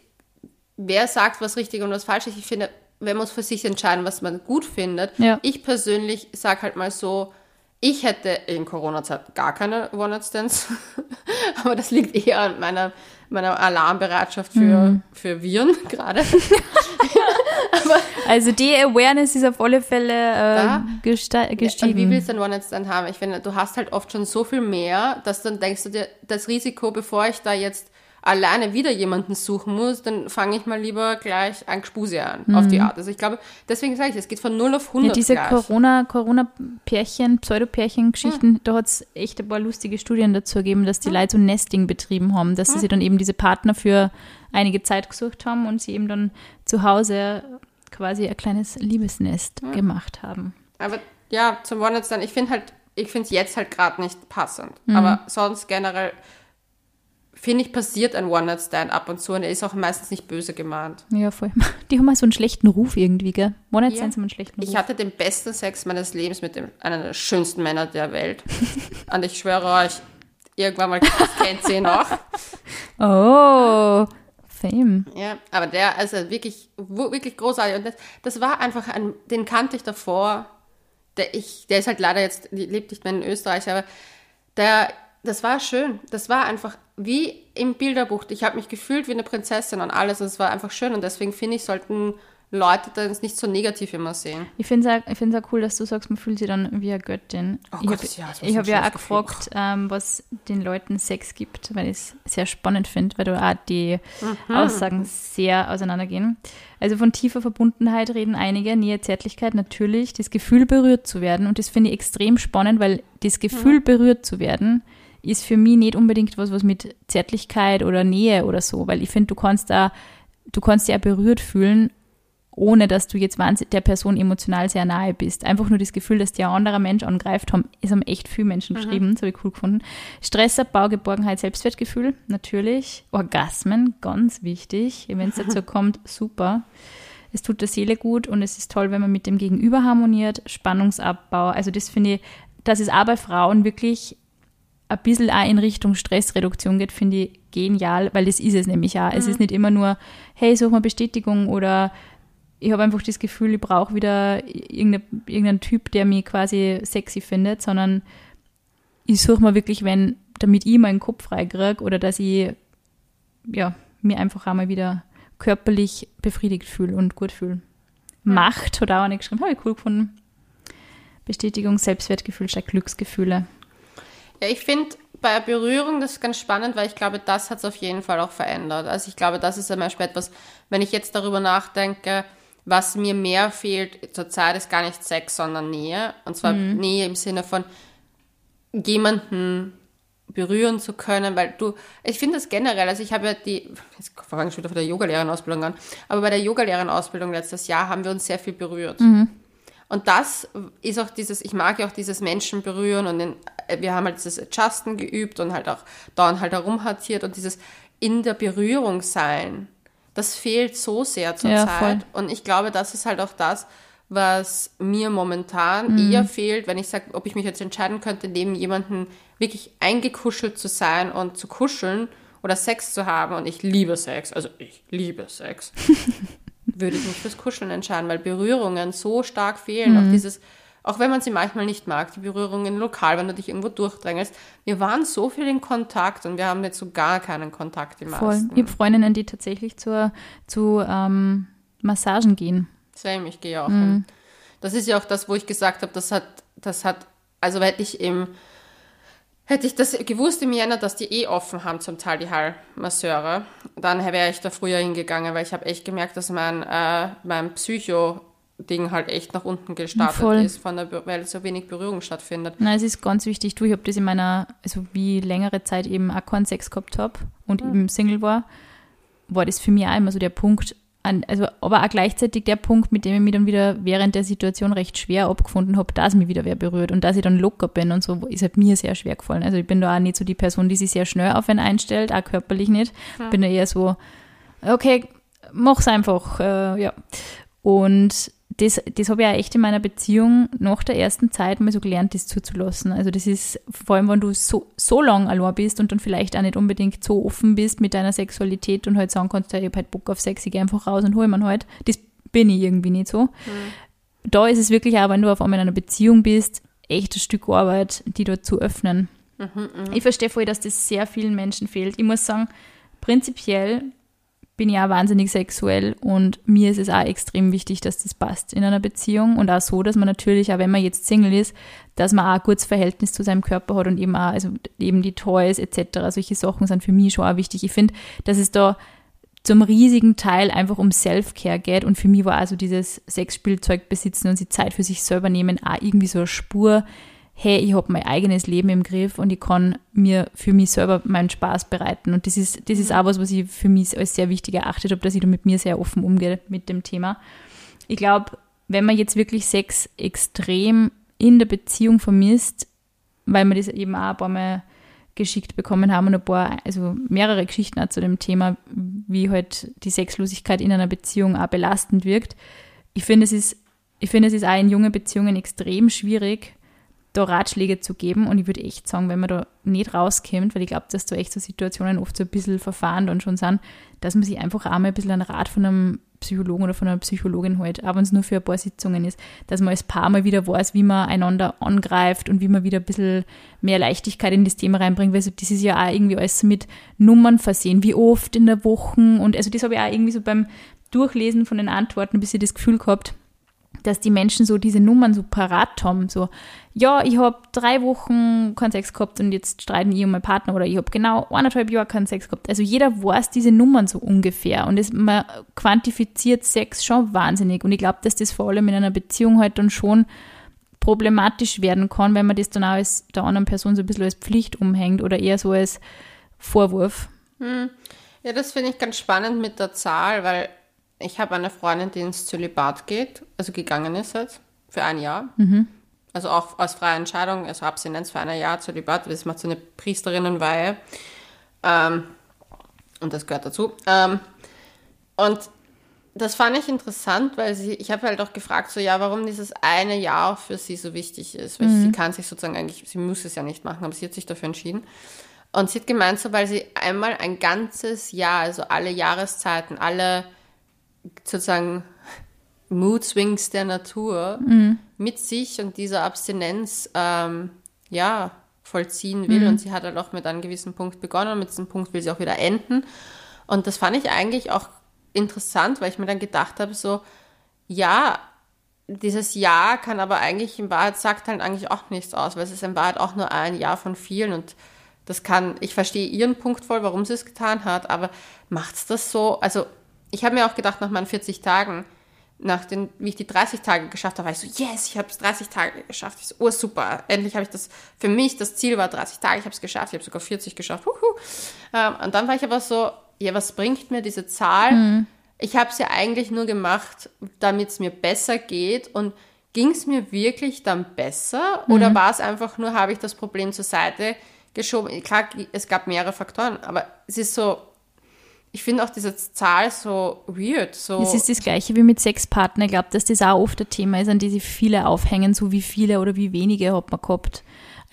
wer sagt, was richtig und was falsch ist, ich finde, man für sich entscheiden, was man gut findet. Ja. Ich persönlich sage halt mal so, ich hätte in Corona-Zeit gar keine One-Night-Stands, aber das liegt eher an meiner, meiner Alarmbereitschaft für, Mhm. für Viren gerade. Also die Awareness ist auf alle Fälle äh, gesta- Und wie gestiegen. willst du einen One-Night-Stand haben? Ich finde, du hast halt oft schon so viel mehr, dass dann denkst du dir, das Risiko, bevor ich da jetzt alleine wieder jemanden suchen muss, dann fange ich mal lieber gleich ein Gespuse an, auf die Art. Also ich glaube, deswegen sage ich, es geht von 0 auf 100 Mhm. ja, diese gleich. Corona, Corona-Pärchen, Pseudo-Pärchen-Geschichten, da hat es echt ein paar lustige Studien dazu gegeben, dass die Leute so Nesting betrieben haben, dass sie sich dann eben diese Partner für einige Zeit gesucht haben und sie eben dann zu Hause quasi ein kleines Liebesnest gemacht haben. Aber ja, zum One-Night-Stand, ich finde halt, ich finde es jetzt halt gerade nicht passend. Mhm. Aber sonst generell, finde ich, passiert ein One-Night-Stand ab und zu und er ist auch meistens nicht böse gemeint. Ja, voll. Die haben mal so einen schlechten Ruf irgendwie, gell? One-Night-Stands Ja. haben einen schlechten Ruf. Ich hatte den besten Sex meines Lebens mit dem, einer der schönsten Männer der Welt. und ich schwöre euch, irgendwann mal kennt sie ihn noch. Oh, Fame. Ja, aber der, also wirklich, wirklich großartig. Und das, das war einfach ein, den kannte ich davor. Der, ich, der ist halt leider jetzt, lebt nicht mehr in Österreich, aber der, das war schön. Das war einfach wie im Bilderbuch. Ich habe mich gefühlt wie eine Prinzessin und alles. Und es war einfach schön. Und deswegen finde ich, sollten Leute das nicht so negativ immer sehen. Ich finde es auch, ich find's auch cool, dass du sagst, man fühlt sich dann wie eine Göttin. Oh ich habe ja, ich hab ja auch Gefühl. gefragt, ähm, was den Leuten Sex gibt, weil ich es sehr spannend finde, weil da auch die Mhm. Aussagen sehr auseinandergehen. Also von tiefer Verbundenheit reden einige, Nähe, Zärtlichkeit natürlich, das Gefühl berührt zu werden und das finde ich extrem spannend, weil das Gefühl Mhm. berührt zu werden ist für mich nicht unbedingt was, was mit Zärtlichkeit oder Nähe oder so, weil ich finde, du kannst da, du kannst dich auch berührt fühlen, ohne dass du jetzt der Person emotional sehr nahe bist. Einfach nur das Gefühl, dass dir ein anderer Mensch angreift, haben, es haben echt viele Menschen geschrieben, das habe ich cool gefunden. Stressabbau, Geborgenheit, Selbstwertgefühl, natürlich. Orgasmen, ganz wichtig. Wenn es dazu kommt, super. Es tut der Seele gut und es ist toll, wenn man mit dem Gegenüber harmoniert. Spannungsabbau, also das finde ich, dass es auch bei Frauen wirklich ein bisschen auch in Richtung Stressreduktion geht, finde ich genial, weil das ist es nämlich auch. Es ist nicht immer nur, hey, such mal Bestätigung oder ich habe einfach das Gefühl, ich brauche wieder irgendeine, irgendeinen Typ, der mich quasi sexy findet, sondern ich suche mal wirklich, wenn, damit ich meinen Kopf freikriege oder dass ich ja, mir einfach einmal wieder körperlich befriedigt fühle und gut fühle. Macht hat auch eine geschrieben, habe ich cool gefunden. Bestätigung, Selbstwertgefühl statt Glücksgefühle. Ja, ich finde bei Berührung, das ist ganz spannend, weil ich glaube, das hat es auf jeden Fall auch verändert. Also ich glaube, das ist zum Beispiel etwas, wenn ich jetzt darüber nachdenke, was mir mehr fehlt zurzeit ist gar nicht Sex, sondern Nähe. Und zwar mhm. Nähe im Sinne von jemanden berühren zu können, weil du, ich finde das generell, also ich habe ja die, jetzt fange ich wieder von der Yogalehrerin-Ausbildung an, aber bei der Yogalehrerin-Ausbildung letztes Jahr haben wir uns sehr viel berührt. Mhm. Und das ist auch dieses, ich mag ja auch dieses Menschen berühren und in, wir haben halt dieses Adjusten geübt und halt auch dauernd halt herumhattiert und dieses in der Berührung sein, das fehlt so sehr zur ja, Zeit. Und ich glaube, das ist halt auch das, was mir momentan mhm. eher fehlt, wenn ich sage, ob ich mich jetzt entscheiden könnte, neben jemanden wirklich eingekuschelt zu sein und zu kuscheln oder Sex zu haben. Und ich liebe Sex, also ich liebe Sex. würde ich mich fürs Kuscheln entscheiden, weil Berührungen so stark fehlen. Mhm. Auch dieses, auch wenn man sie manchmal nicht mag, die Berührungen lokal, wenn du dich irgendwo durchdrängelst. Wir waren so viel in Kontakt und wir haben jetzt so gar keinen Kontakt im Voll. Ich habe Freundinnen, die tatsächlich zur, zu ähm, Massagen gehen. Same, ich gehe auch mhm. hin. Das ist ja auch das, wo ich gesagt habe, das hat, das hat, also hätte ich im Hätte ich das gewusst im Jänner, dass die eh offen haben, zum Teil die Heilmasseure, dann wäre ich da früher hingegangen, weil ich habe echt gemerkt, dass mein, äh, mein Psycho-Ding halt echt nach unten gestartet Voll. ist, von der, weil so wenig Berührung stattfindet. Nein, es ist ganz wichtig. Du, ich habe das in meiner, also wie längere Zeit eben auch keinen Sex gehabt habe und mhm. eben Single war, war das für mich auch immer so der Punkt, an, also, aber auch gleichzeitig der Punkt, mit dem ich mich dann wieder während der Situation recht schwer abgefunden habe, dass mich wieder wer berührt und dass ich dann locker bin und so, ist halt mir sehr schwer gefallen. Also ich bin da auch nicht so die Person, die sich sehr schnell auf einen einstellt, auch körperlich nicht. Ja. Bin da eher so, okay, mach's einfach, äh, ja. Und das, das habe ich auch echt in meiner Beziehung nach der ersten Zeit mal so gelernt, das zuzulassen. Also das ist, vor allem wenn du so, so lang allein bist und dann vielleicht auch nicht unbedingt so offen bist mit deiner Sexualität und halt sagen kannst, ich habe halt Bock auf Sex, ich gehe einfach raus und hol mir halt. Das bin ich irgendwie nicht so. Mhm. Da ist es wirklich auch, wenn du auf einmal in einer Beziehung bist, echt ein Stück Arbeit, die dort zu öffnen. Mhm, mh. Ich verstehe voll, dass das sehr vielen Menschen fehlt. Ich muss sagen, prinzipiell bin auch wahnsinnig sexuell und mir ist es auch extrem wichtig, dass das passt in einer Beziehung und auch so, dass man natürlich, auch wenn man jetzt Single ist, dass man auch ein gutes Verhältnis zu seinem Körper hat und eben auch, also eben die Toys etc., solche Sachen sind für mich schon auch wichtig. Ich finde, dass es da zum riesigen Teil einfach um Self-Care geht und für mich war also dieses Sexspielzeug besitzen und die Zeit für sich selber nehmen auch irgendwie so eine Spur, hey, ich habe mein eigenes Leben im Griff und ich kann mir für mich selber meinen Spaß bereiten. Und das ist, das ist mhm. auch was, was ich für mich als sehr wichtig erachtet habe, dass ich da mit mir sehr offen umgehe mit dem Thema. Ich glaube, wenn man jetzt wirklich Sex extrem in der Beziehung vermisst, weil wir das eben auch ein paar Mal geschickt bekommen haben und ein paar, also mehrere Geschichten auch zu dem Thema, wie halt die Sexlosigkeit in einer Beziehung auch belastend wirkt. Ich finde, es ist, ich finde, es ist auch in jungen Beziehungen extrem schwierig, da Ratschläge zu geben. Und ich würde echt sagen, wenn man da nicht rauskommt, weil ich glaube, dass da echt so Situationen oft so ein bisschen verfahren dann schon sind, dass man sich einfach einmal ein bisschen einen Rat von einem Psychologen oder von einer Psychologin holt, auch wenn es nur für ein paar Sitzungen ist, dass man als Paar mal wieder weiß, wie man einander angreift und wie man wieder ein bisschen mehr Leichtigkeit in das Thema reinbringt, weil so, das ist ja auch irgendwie alles mit Nummern versehen, wie oft in der Woche und also das habe ich auch irgendwie so beim Durchlesen von den Antworten ein bisschen das Gefühl gehabt, dass die Menschen so diese Nummern so parat haben. So, ja, ich habe drei Wochen keinen Sex gehabt und jetzt streiten ich und mein Partner oder ich habe genau eineinhalb Jahre keinen Sex gehabt. Also jeder weiß diese Nummern so ungefähr und es, man quantifiziert Sex schon wahnsinnig. Und ich glaube, dass das vor allem in einer Beziehung halt dann schon problematisch werden kann, wenn man das dann auch als der anderen Person so ein bisschen als Pflicht umhängt oder eher so als Vorwurf. Hm. Ja, das finde ich ganz spannend mit der Zahl, weil ich habe eine Freundin, die ins Zölibat geht, also gegangen ist jetzt, für ein Jahr. Mhm. Also auch aus freier Entscheidung, also Abstinenz für ein Jahr Zölibat, das macht so eine Priesterinnenweihe. Ähm, und das gehört dazu. Ähm, und das fand ich interessant, weil sie, ich habe halt auch gefragt, so ja, warum dieses eine Jahr für sie so wichtig ist. Weil mhm. sie kann sich sozusagen eigentlich, sie muss es ja nicht machen, aber sie hat sich dafür entschieden. Und sie hat gemeint, so weil sie einmal ein ganzes Jahr, also alle Jahreszeiten, alle sozusagen Mood Swings der Natur mhm. mit sich und dieser Abstinenz ähm, ja vollziehen will. Mhm. Und sie hat halt auch mit einem gewissen Punkt begonnen und mit diesem Punkt will sie auch wieder enden. Und das fand ich eigentlich auch interessant, weil ich mir dann gedacht habe, so, ja, dieses Jahr kann aber eigentlich in Wahrheit sagt halt eigentlich auch nichts aus, weil es ist in Wahrheit auch nur ein Jahr von vielen und Das kann, ich verstehe ihren Punkt voll, warum sie es getan hat, aber macht's das so? Also, ich habe mir auch gedacht, nach meinen 40 Tagen, nach den, wie ich die 30 Tage geschafft habe, war ich so, yes, ich habe es 30 Tage geschafft. Ich so, oh, super. Endlich habe ich das, für mich, das Ziel war 30 Tage, ich habe es geschafft, ich habe sogar 40 geschafft. Huhu. Ähm, und dann war ich aber so, ja, was bringt mir diese Zahl? Mhm. Ich habe es ja eigentlich nur gemacht, damit es mir besser geht und ging es mir wirklich dann besser mhm. oder war es einfach nur, habe ich das Problem zur Seite geschoben? Klar, es gab mehrere Faktoren, aber es ist so, ich finde auch diese Zahl so weird. So es ist das Gleiche wie mit Sexpartner. Ich glaube, dass das auch oft ein Thema ist, an die sich viele aufhängen, so wie viele oder wie wenige hat man gehabt.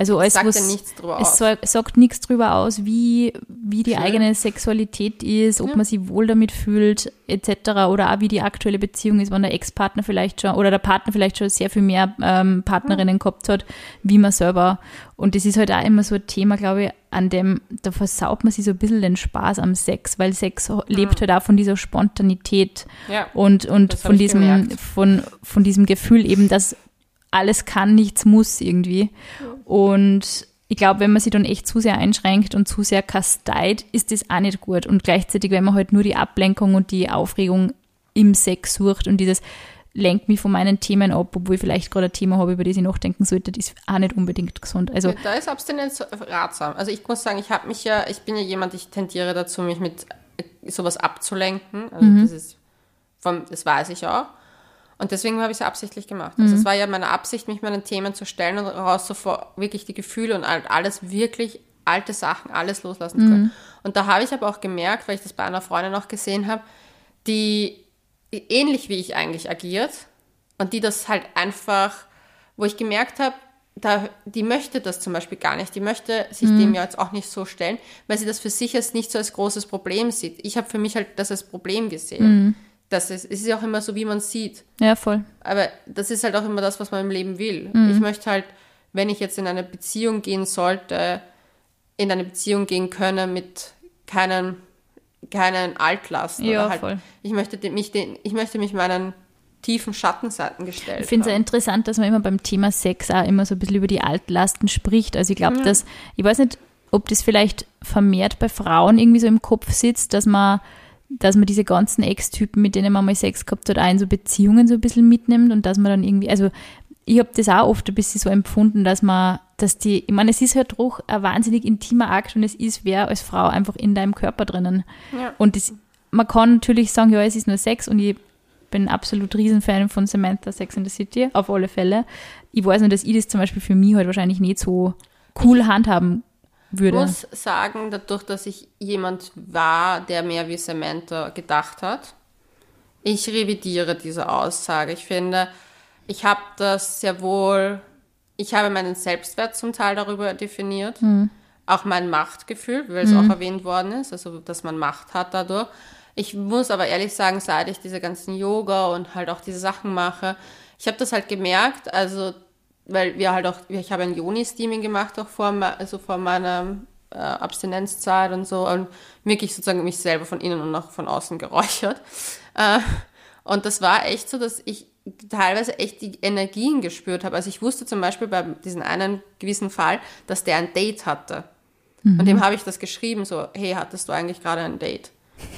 Also alles, sagt ja nichts drüber es aus. Es sagt nichts drüber aus, wie, wie die Schön. eigene Sexualität ist, ob ja. man sich wohl damit fühlt, etc. Oder auch wie die aktuelle Beziehung ist, wenn der Ex-Partner vielleicht schon oder der Partner vielleicht schon sehr viel mehr ähm, Partnerinnen ja. gehabt hat, wie man selber. Und das ist halt auch immer so ein Thema, glaube ich, an dem, da versaut man sich so ein bisschen den Spaß am Sex, weil Sex ja. lebt halt auch von dieser Spontanität und, und von diesem, von, von diesem Gefühl eben, dass alles kann, nichts muss irgendwie. Und ich glaube, wenn man sich dann echt zu sehr einschränkt und zu sehr kasteit, ist das auch nicht gut. Und gleichzeitig, wenn man halt nur die Ablenkung und die Aufregung im Sex sucht und dieses lenkt mich von meinen Themen ab, obwohl ich vielleicht gerade ein Thema habe, über das ich nachdenken sollte, das ist auch nicht unbedingt gesund. Also da ist Abstinenz ratsam. Also ich muss sagen, ich habe mich ja, ich bin ja jemand, ich tendiere dazu, mich mit sowas abzulenken. Also mhm. das ist, vom, das weiß ich auch. Und deswegen habe ich es absichtlich gemacht. Also es mhm. war ja meine Absicht, mich meinen Themen zu stellen und raus sofort wirklich die Gefühle und alles wirklich alte Sachen, alles loslassen zu können. Mhm. Und da habe ich aber auch gemerkt, weil ich das bei einer Freundin noch gesehen habe, die ähnlich wie ich eigentlich agiert und die das halt einfach, wo ich gemerkt habe, da, die möchte das zum Beispiel gar nicht. Die möchte sich mhm. dem ja jetzt auch nicht so stellen, weil sie das für sich jetzt nicht so als großes Problem sieht. Ich habe für mich halt das als Problem gesehen. Mhm das ist, es ist ja auch immer so, wie man sieht. Ja, voll. Aber das ist halt auch immer das, was man im Leben will. Mhm. Ich möchte halt, wenn ich jetzt in eine Beziehung gehen sollte, in eine Beziehung gehen können mit keinen, keinen Altlasten. Ja, halt, voll. Ich möchte mich, den, ich möchte mich meinen tiefen Schattenseiten gestellt. Ich finde es ja interessant, dass man immer beim Thema Sex auch immer so ein bisschen über die Altlasten spricht. Also ich glaube, ja. dass, ich weiß nicht, ob das vielleicht vermehrt bei Frauen irgendwie so im Kopf sitzt, dass man dass man diese ganzen Ex-Typen, mit denen man mal Sex gehabt hat, auch in so Beziehungen so ein bisschen mitnimmt und dass man dann irgendwie, also ich habe das auch oft ein bisschen so empfunden, dass man, dass die, ich meine, es ist halt doch ein wahnsinnig intimer Akt und es ist wer als Frau einfach in deinem Körper drinnen. Ja. Und das, man kann natürlich sagen, ja, es ist nur Sex und ich bin absolut Riesenfan von Samantha Sex in the City, auf alle Fälle. Ich weiß nur, dass ich das zum Beispiel für mich halt wahrscheinlich nicht so cool handhaben würde. Ich muss sagen, dadurch, dass ich jemand war, der mehr wie Samantha gedacht hat, ich revidiere diese Aussage. Ich finde, ich habe das sehr wohl, ich habe meinen Selbstwert zum Teil darüber definiert, mhm. auch mein Machtgefühl, weil es mhm. auch erwähnt worden ist, also dass man Macht hat dadurch. Ich muss aber ehrlich sagen, seit ich diese ganzen Yoga und halt auch diese Sachen mache, ich habe das halt gemerkt, also weil wir halt auch, ich habe ein Joni-Steaming gemacht auch vor, also vor meiner äh, Abstinenzzeit und so und wirklich sozusagen mich selber von innen und auch von außen geräuchert. Äh, und das war echt so, dass ich teilweise echt die Energien gespürt habe. Also ich wusste zum Beispiel bei diesem einen gewissen Fall, dass der ein Date hatte. Mhm. Und dem habe ich das geschrieben, so, hey, hattest du eigentlich gerade ein Date?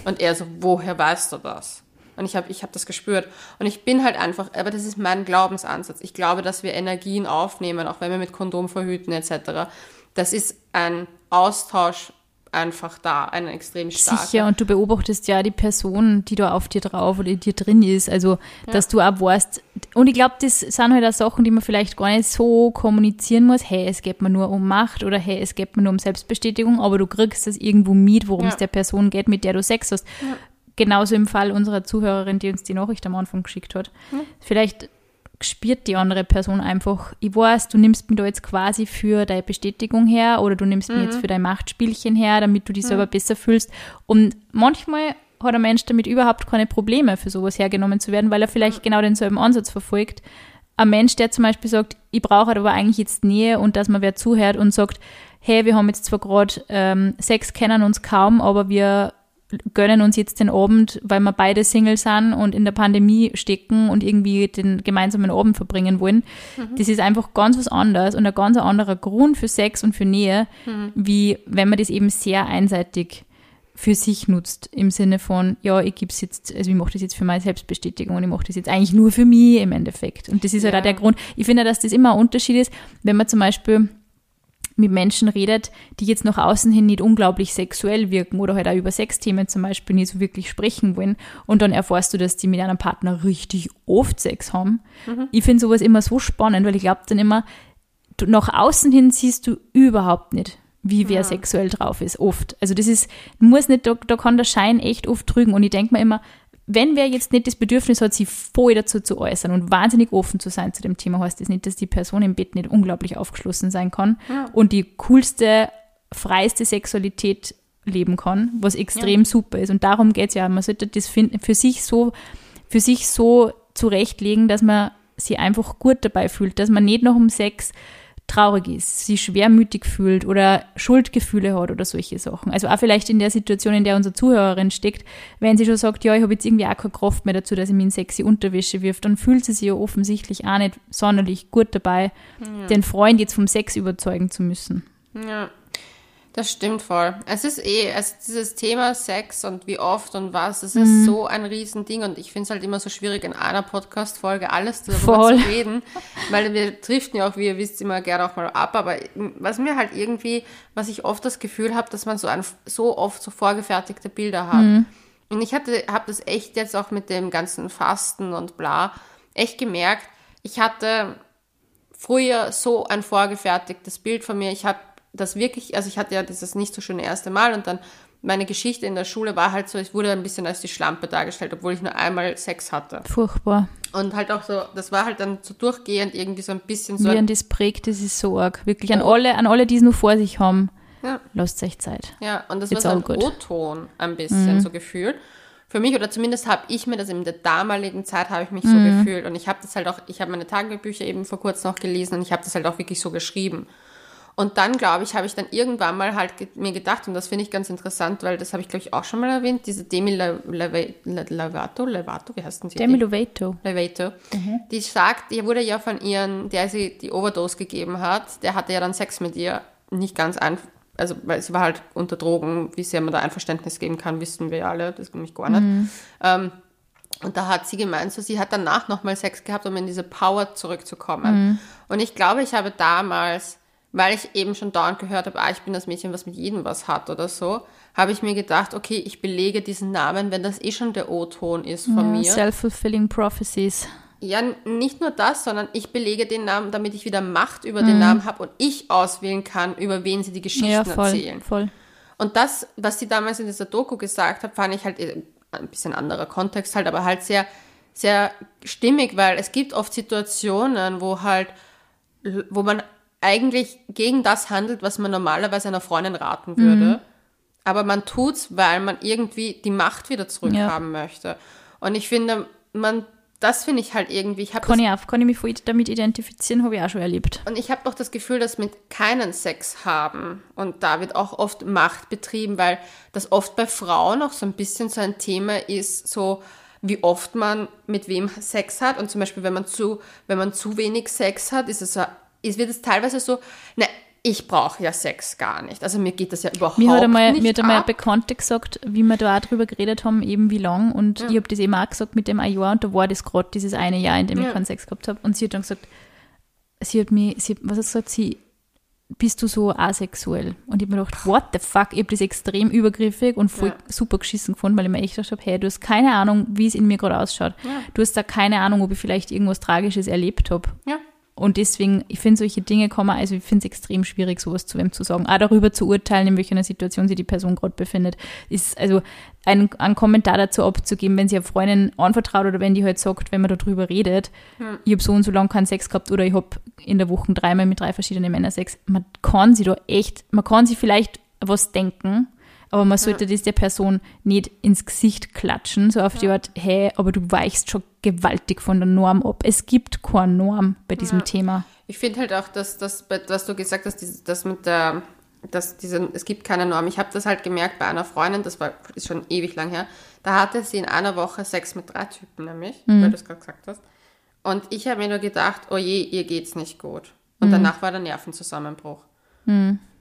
Und er so, woher weißt du das? Und ich habe ich hab das gespürt. Und ich bin halt einfach, aber das ist mein Glaubensansatz. Ich glaube, dass wir Energien aufnehmen, auch wenn wir mit Kondom verhüten etc. Das ist ein Austausch einfach da, ein extrem starker. Sicher, und du beobachtest ja die Person, die da auf dir drauf oder in dir drin ist. Also, ja. dass du auch weißt. Und ich glaube, das sind halt auch Sachen, die man vielleicht gar nicht so kommunizieren muss. Hey, es geht mir nur um Macht oder hey, es geht mir nur um Selbstbestätigung, aber du kriegst das irgendwo mit, worum ja. es der Person geht, mit der du Sex hast. Ja genauso im Fall unserer Zuhörerin, die uns die Nachricht am Anfang geschickt hat. Mhm. Vielleicht spürt die andere Person einfach, ich weiß, du nimmst mich da jetzt quasi für deine Bestätigung her oder du nimmst mhm. mich jetzt für dein Machtspielchen her, damit du dich mhm. selber besser fühlst. Und manchmal hat ein Mensch damit überhaupt keine Probleme, für sowas hergenommen zu werden, weil er vielleicht mhm. genau denselben Ansatz verfolgt. Ein Mensch, der zum Beispiel sagt, ich brauche halt aber eigentlich jetzt Nähe und dass man wer zuhört und sagt, hey, wir haben jetzt zwar gerade ähm, Sex, kennen uns kaum, aber wir gönnen uns jetzt den Abend, weil wir beide Single sind und in der Pandemie stecken und irgendwie den gemeinsamen Abend verbringen wollen. Mhm. Das ist einfach ganz was anderes und ein ganz anderer Grund für Sex und für Nähe, mhm. wie wenn man das eben sehr einseitig für sich nutzt, im Sinne von, ja, ich gebe es jetzt, also ich mache das jetzt für meine Selbstbestätigung und ich mache das jetzt eigentlich nur für mich im Endeffekt. Und das ist ja. halt auch der Grund. Ich finde, dass das immer ein Unterschied ist, wenn man zum Beispiel mit Menschen redet, die jetzt nach außen hin nicht unglaublich sexuell wirken oder halt auch über Sexthemen zum Beispiel nicht so wirklich sprechen wollen und dann erfährst du, dass die mit einem Partner richtig oft Sex haben. Mhm. Ich finde sowas immer so spannend, weil ich glaube dann immer, du, nach außen hin siehst du überhaupt nicht, wie wer ja. sexuell drauf ist, oft. Also das ist, muss nicht, da, da kann der Schein echt oft trügen und ich denke mir immer, wenn wer jetzt nicht das Bedürfnis hat, sich voll dazu zu äußern und wahnsinnig offen zu sein zu dem Thema, heißt das nicht, dass die Person im Bett nicht unglaublich aufgeschlossen sein kann ja. und die coolste, freiste Sexualität leben kann, was extrem ja. super ist. Und darum geht es ja. Man sollte das für sich so, für sich so zurechtlegen, dass man sich einfach gut dabei fühlt, dass man nicht noch um Sex traurig ist, sich schwermütig fühlt oder Schuldgefühle hat oder solche Sachen. Also auch vielleicht in der Situation, in der unsere Zuhörerin steckt, wenn sie schon sagt, ja, ich habe jetzt irgendwie auch keine Kraft mehr dazu, dass ich mich in sexy Unterwäsche wirft, dann fühlt sie sich ja offensichtlich auch nicht sonderlich gut dabei, ja. den Freund jetzt vom Sex überzeugen zu müssen. Ja, das stimmt voll. Es ist eh, also dieses Thema Sex und wie oft und was, es ist mhm. so ein Riesending und ich finde es halt immer so schwierig, in einer Podcast-Folge alles darüber voll. zu reden, weil wir driften ja auch, wie ihr wisst, immer gerne auch mal ab, aber was mir halt irgendwie, was ich oft das Gefühl habe, dass man so, ein, so oft so vorgefertigte Bilder hat. Mhm. Und ich hatte, habe das echt jetzt auch mit dem ganzen Fasten und bla, echt gemerkt, ich hatte früher so ein vorgefertigtes Bild von mir, ich habe das wirklich, also ich hatte ja dieses nicht so schöne erste Mal und dann meine Geschichte in der Schule war halt so, ich wurde ein bisschen als die Schlampe dargestellt, obwohl ich nur einmal Sex hatte. Furchtbar. Und halt auch so, das war halt dann so durchgehend irgendwie so ein bisschen so. Wie das prägt, das ist so arg. Wirklich an alle, an alle, die es nur vor sich haben. Ja. Lasst euch Zeit. Ja, und das It's war so ein O-Ton ein bisschen, mhm. so gefühlt. Für mich, oder zumindest habe ich mir das in der damaligen Zeit, habe ich mich mhm. so gefühlt. Und ich habe das halt auch, ich habe meine Tagebücher eben vor kurzem noch gelesen und ich habe das halt auch wirklich so geschrieben. Und dann, glaube ich, habe ich dann irgendwann mal halt mir gedacht, und das finde ich ganz interessant, weil das habe ich, glaube ich, auch schon mal erwähnt, diese Demi Lovato, Lovato, wie heißt denn sie? Demi Lovato. Lovato. Mhm. Die sagt, die wurde ja von ihren, der sie die Overdose gegeben hat, der hatte ja dann Sex mit ihr, nicht ganz einfach, also weil sie war halt unter Drogen, wie sehr man da Einverständnis geben kann, wissen wir ja alle, das nämlich gar nicht. Mhm. Ähm, und da hat sie gemeint, so sie hat danach nochmal Sex gehabt, um in diese Power zurückzukommen. Mhm. Und ich glaube, ich habe damals weil ich eben schon dauernd gehört habe, ah, ich bin das Mädchen, was mit jedem was hat oder so, habe ich mir gedacht, okay, ich belege diesen Namen, wenn das eh schon der O-Ton ist von ja, mir. Self-fulfilling prophecies. Ja, nicht nur das, sondern ich belege den Namen, damit ich wieder Macht über mhm. den Namen habe und ich auswählen kann, über wen sie die Geschichten ja, voll, erzählen. Voll. Und das, was sie damals in dieser Doku gesagt hat, fand ich halt äh, ein bisschen anderer Kontext halt, aber halt sehr, sehr stimmig, weil es gibt oft Situationen, wo halt, wo man eigentlich gegen das handelt, was man normalerweise einer Freundin raten würde. Mhm. Aber man tut's, weil man irgendwie die Macht wieder zurückhaben ja. möchte. Und ich finde, man, das finde ich halt irgendwie. Ich kann, ich kann ich mich voll damit identifizieren, habe ich auch schon erlebt. Und ich habe doch das Gefühl, dass mit keinen Sex haben. Und da wird auch oft Macht betrieben, weil das oft bei Frauen auch so ein bisschen so ein Thema ist, so wie oft man mit wem Sex hat. Und zum Beispiel, wenn man zu, wenn man zu wenig Sex hat, ist es so es wird es teilweise so, ne, ich brauche ja Sex gar nicht. Also mir geht das ja überhaupt mir hat einmal, nicht Mir hat einmal eine Bekannte gesagt, wie wir da auch drüber geredet haben, eben wie lang. Und ja. ich habe das eben auch gesagt mit dem ein Jahr und da war das gerade dieses eine Jahr, in dem ja. ich keinen Sex gehabt habe. Und sie hat dann gesagt, sie hat mir, sie, was hat sie gesagt, sie, bist du so asexuell? Und ich habe mir gedacht, what the fuck? Ich habe das extrem übergriffig und voll ja. super geschissen gefunden, weil ich mir echt gedacht habe, hey, du hast keine Ahnung, wie es in mir gerade ausschaut. Du hast da keine Ahnung, ob ich vielleicht irgendwas Tragisches erlebt habe. Ja. Und deswegen, ich finde, solche Dinge kommen, also ich finde es extrem schwierig, sowas zu wem zu sagen. Auch darüber zu urteilen, in welcher Situation sich die Person gerade befindet, ist also ein, ein Kommentar dazu abzugeben, wenn sie eine Freundin anvertraut oder wenn die halt sagt, wenn man darüber redet, hm. ich habe so und so lange keinen Sex gehabt oder ich habe in der Woche dreimal mit drei verschiedenen Männern Sex. Man kann sie da echt, man kann sie vielleicht was denken, aber man sollte das der Person nicht ins Gesicht klatschen, so auf die Art, hey, aber du weichst schon gewaltig von der Norm ab. Es gibt keine Norm bei diesem ja. Thema. Ich finde halt auch, dass das, was du gesagt hast, das mit der dass diese, es gibt keine Norm. Ich habe das halt gemerkt bei einer Freundin, das war, ist schon ewig lang her, da hatte sie in einer Woche Sex mit drei Typen nämlich, weil du es gerade gesagt hast. Und ich habe mir nur gedacht, oh je, ihr geht's nicht gut. Und danach war der Nervenzusammenbruch.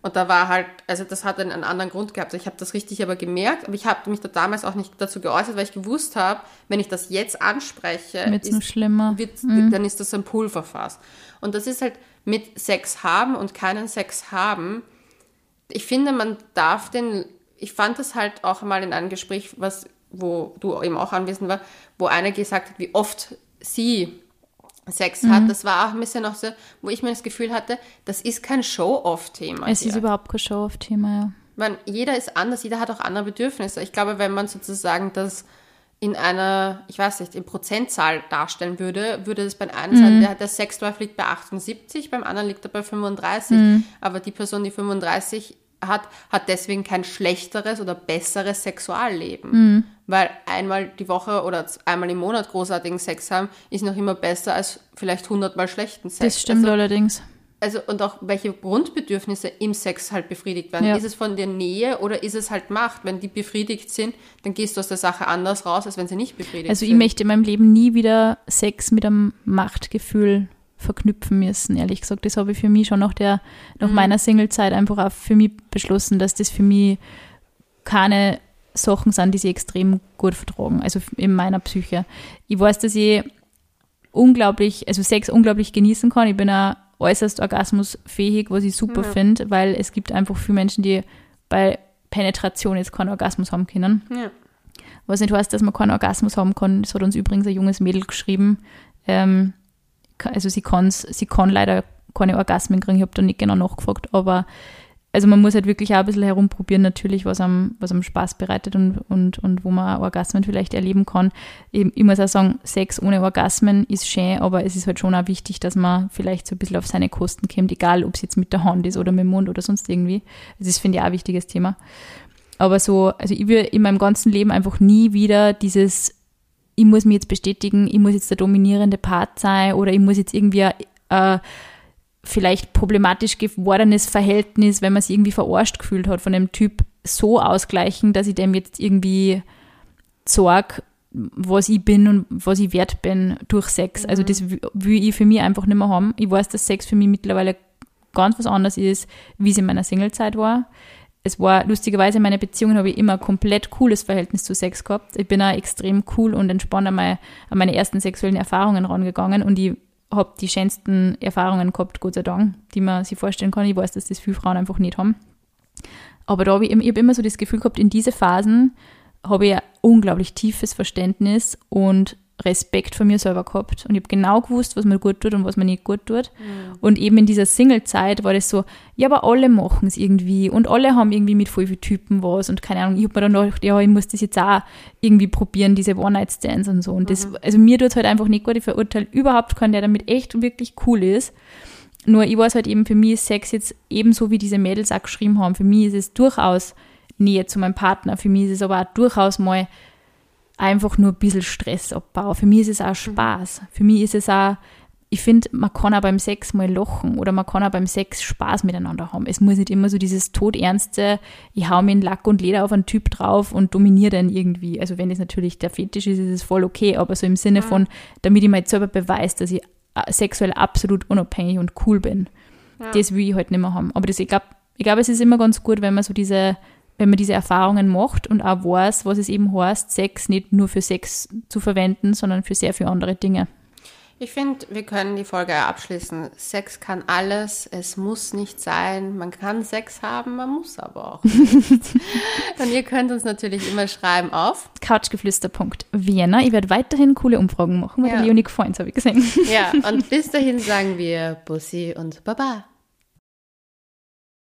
Und da war halt, also das hat einen, einen anderen Grund gehabt. Ich habe das richtig aber gemerkt, aber ich habe mich da damals auch nicht dazu geäußert, weil ich gewusst habe, wenn ich das jetzt anspreche, ist- schlimmer. wird, dann ist das ein Pulverfass. Und das ist halt mit Sex haben und keinen Sex haben. Ich finde, man darf den, ich fand das halt auch mal in einem Gespräch, was, wo du eben auch anwesend war, wo einer gesagt hat, wie oft sie Sex Mhm. hat. Das war auch ein bisschen noch so, wo ich mir das Gefühl hatte, das ist kein Show-off-Thema. Es hier. ist überhaupt kein Show-Off-Thema, ja. Man, jeder ist anders, jeder hat auch andere Bedürfnisse. Ich glaube, wenn man sozusagen das in einer, ich weiß nicht, in Prozentzahl darstellen würde, würde es beim einen sein, der, der Sexdrive liegt bei 78, beim anderen liegt er bei 35. Aber die Person, die 35 hat, hat deswegen kein schlechteres oder besseres Sexualleben. Weil einmal die Woche oder einmal im Monat großartigen Sex haben, ist noch immer besser als vielleicht 100 Mal schlechten Sex. Das stimmt also, allerdings. also und auch welche Grundbedürfnisse im Sex halt befriedigt werden. Ja. Ist es von der Nähe oder ist es halt Macht? Wenn die befriedigt sind, dann gehst du aus der Sache anders raus, als wenn sie nicht befriedigt Also ich sind. möchte in meinem Leben nie wieder Sex mit einem Machtgefühl verknüpfen müssen, ehrlich gesagt. Das habe ich für mich schon nach der, nach Mhm. meiner Singlezeit einfach auch für mich beschlossen, dass das für mich keine Sachen sind, die sie extrem gut vertragen, also in meiner Psyche. Ich weiß, dass ich unglaublich, also Sex unglaublich genießen kann. Ich bin auch äußerst orgasmusfähig, was ich super finde, weil es gibt einfach viele Menschen, die bei Penetration jetzt keinen Orgasmus haben können. Ja. Was nicht heißt, dass man keinen Orgasmus haben kann. Das hat uns übrigens ein junges Mädel geschrieben. Ähm, also sie, kann's, sie kann leider keine Orgasmen kriegen. Ich habe da nicht genau nachgefragt, aber also man muss halt wirklich auch ein bisschen herumprobieren, natürlich, was einem, was einem Spaß bereitet und, und, und wo man Orgasmen vielleicht erleben kann. Ich, ich muss auch sagen, Sex ohne Orgasmen ist schön, aber es ist halt schon auch wichtig, dass man vielleicht so ein bisschen auf seine Kosten kommt, egal ob es jetzt mit der Hand ist oder mit dem Mund oder sonst irgendwie. Das ist, finde ich, auch ein wichtiges Thema. Aber so, also ich will in meinem ganzen Leben einfach nie wieder dieses, ich muss mich jetzt bestätigen, ich muss jetzt der dominierende Part sein oder ich muss jetzt irgendwie äh, vielleicht problematisch gewordenes Verhältnis, wenn man sich irgendwie verarscht gefühlt hat von dem Typ, so ausgleichen, dass ich dem jetzt irgendwie sorge, was ich bin und was ich wert bin durch Sex. Also das will ich für mich einfach nicht mehr haben. Ich weiß, dass Sex für mich mittlerweile ganz was anderes ist, wie es in meiner Singlezeit war. Es war lustigerweise in meiner Beziehung habe ich immer ein komplett cooles Verhältnis zu Sex gehabt. Ich bin auch extrem cool und entspannt an meine, an meine ersten sexuellen Erfahrungen rangegangen und ich habe die schönsten Erfahrungen gehabt, Gott sei Dank, die man sich vorstellen kann. Ich weiß, dass das viele Frauen einfach nicht haben. Aber da habe ich, ich habe immer so das Gefühl gehabt, in diese Phasen habe ich ein unglaublich tiefes Verständnis und Respekt vor mir selber gehabt. Und ich habe genau gewusst, was mir gut tut und was mir nicht gut tut. Und eben in dieser Single-Zeit war das so, ja, aber alle machen es irgendwie und alle haben irgendwie mit voll vielen Typen was und keine Ahnung. Ich habe mir dann gedacht, ja, ich muss das jetzt auch irgendwie probieren, diese One-Night-Stands und so. Und das, also mir tut halt einfach nicht gut. Ich verurteile überhaupt keinen, der damit echt wirklich cool ist. Nur ich weiß halt eben, für mich ist Sex jetzt ebenso, wie diese Mädels auch geschrieben haben. Für mich ist es durchaus Nähe zu meinem Partner. Für mich ist es aber auch durchaus mal einfach nur ein bisschen Stressabbau. Für mich ist es auch Spaß. Für mich ist es auch, ich finde, man kann auch beim Sex mal lachen oder man kann auch beim Sex Spaß miteinander haben. Es muss nicht immer so dieses todernste, ich hau mir in Lack und Leder auf einen Typ drauf und dominiere den irgendwie. Also wenn das natürlich der Fetisch ist, ist es voll okay, aber so im Sinne von, damit ich mir jetzt selber beweise, dass ich äh, sexuell absolut unabhängig und cool bin. Das will ich halt nicht mehr haben. Aber das, ich glaube, ich glaub, es ist immer ganz gut, wenn man so diese, wenn man diese Erfahrungen macht und auch weiß, was es eben heißt, Sex nicht nur für Sex zu verwenden, sondern für sehr viele andere Dinge. Ich finde, wir können die Folge abschließen. Sex kann alles, es muss nicht sein. Man kann Sex haben, man muss aber auch. Und ihr könnt uns natürlich immer schreiben auf. Couchgeflüster.vienna. Ich werde weiterhin coole Umfragen machen, weil Ja. der Leonie gefallen habe ich gesehen. Ja, und bis dahin sagen wir Bussi und Baba.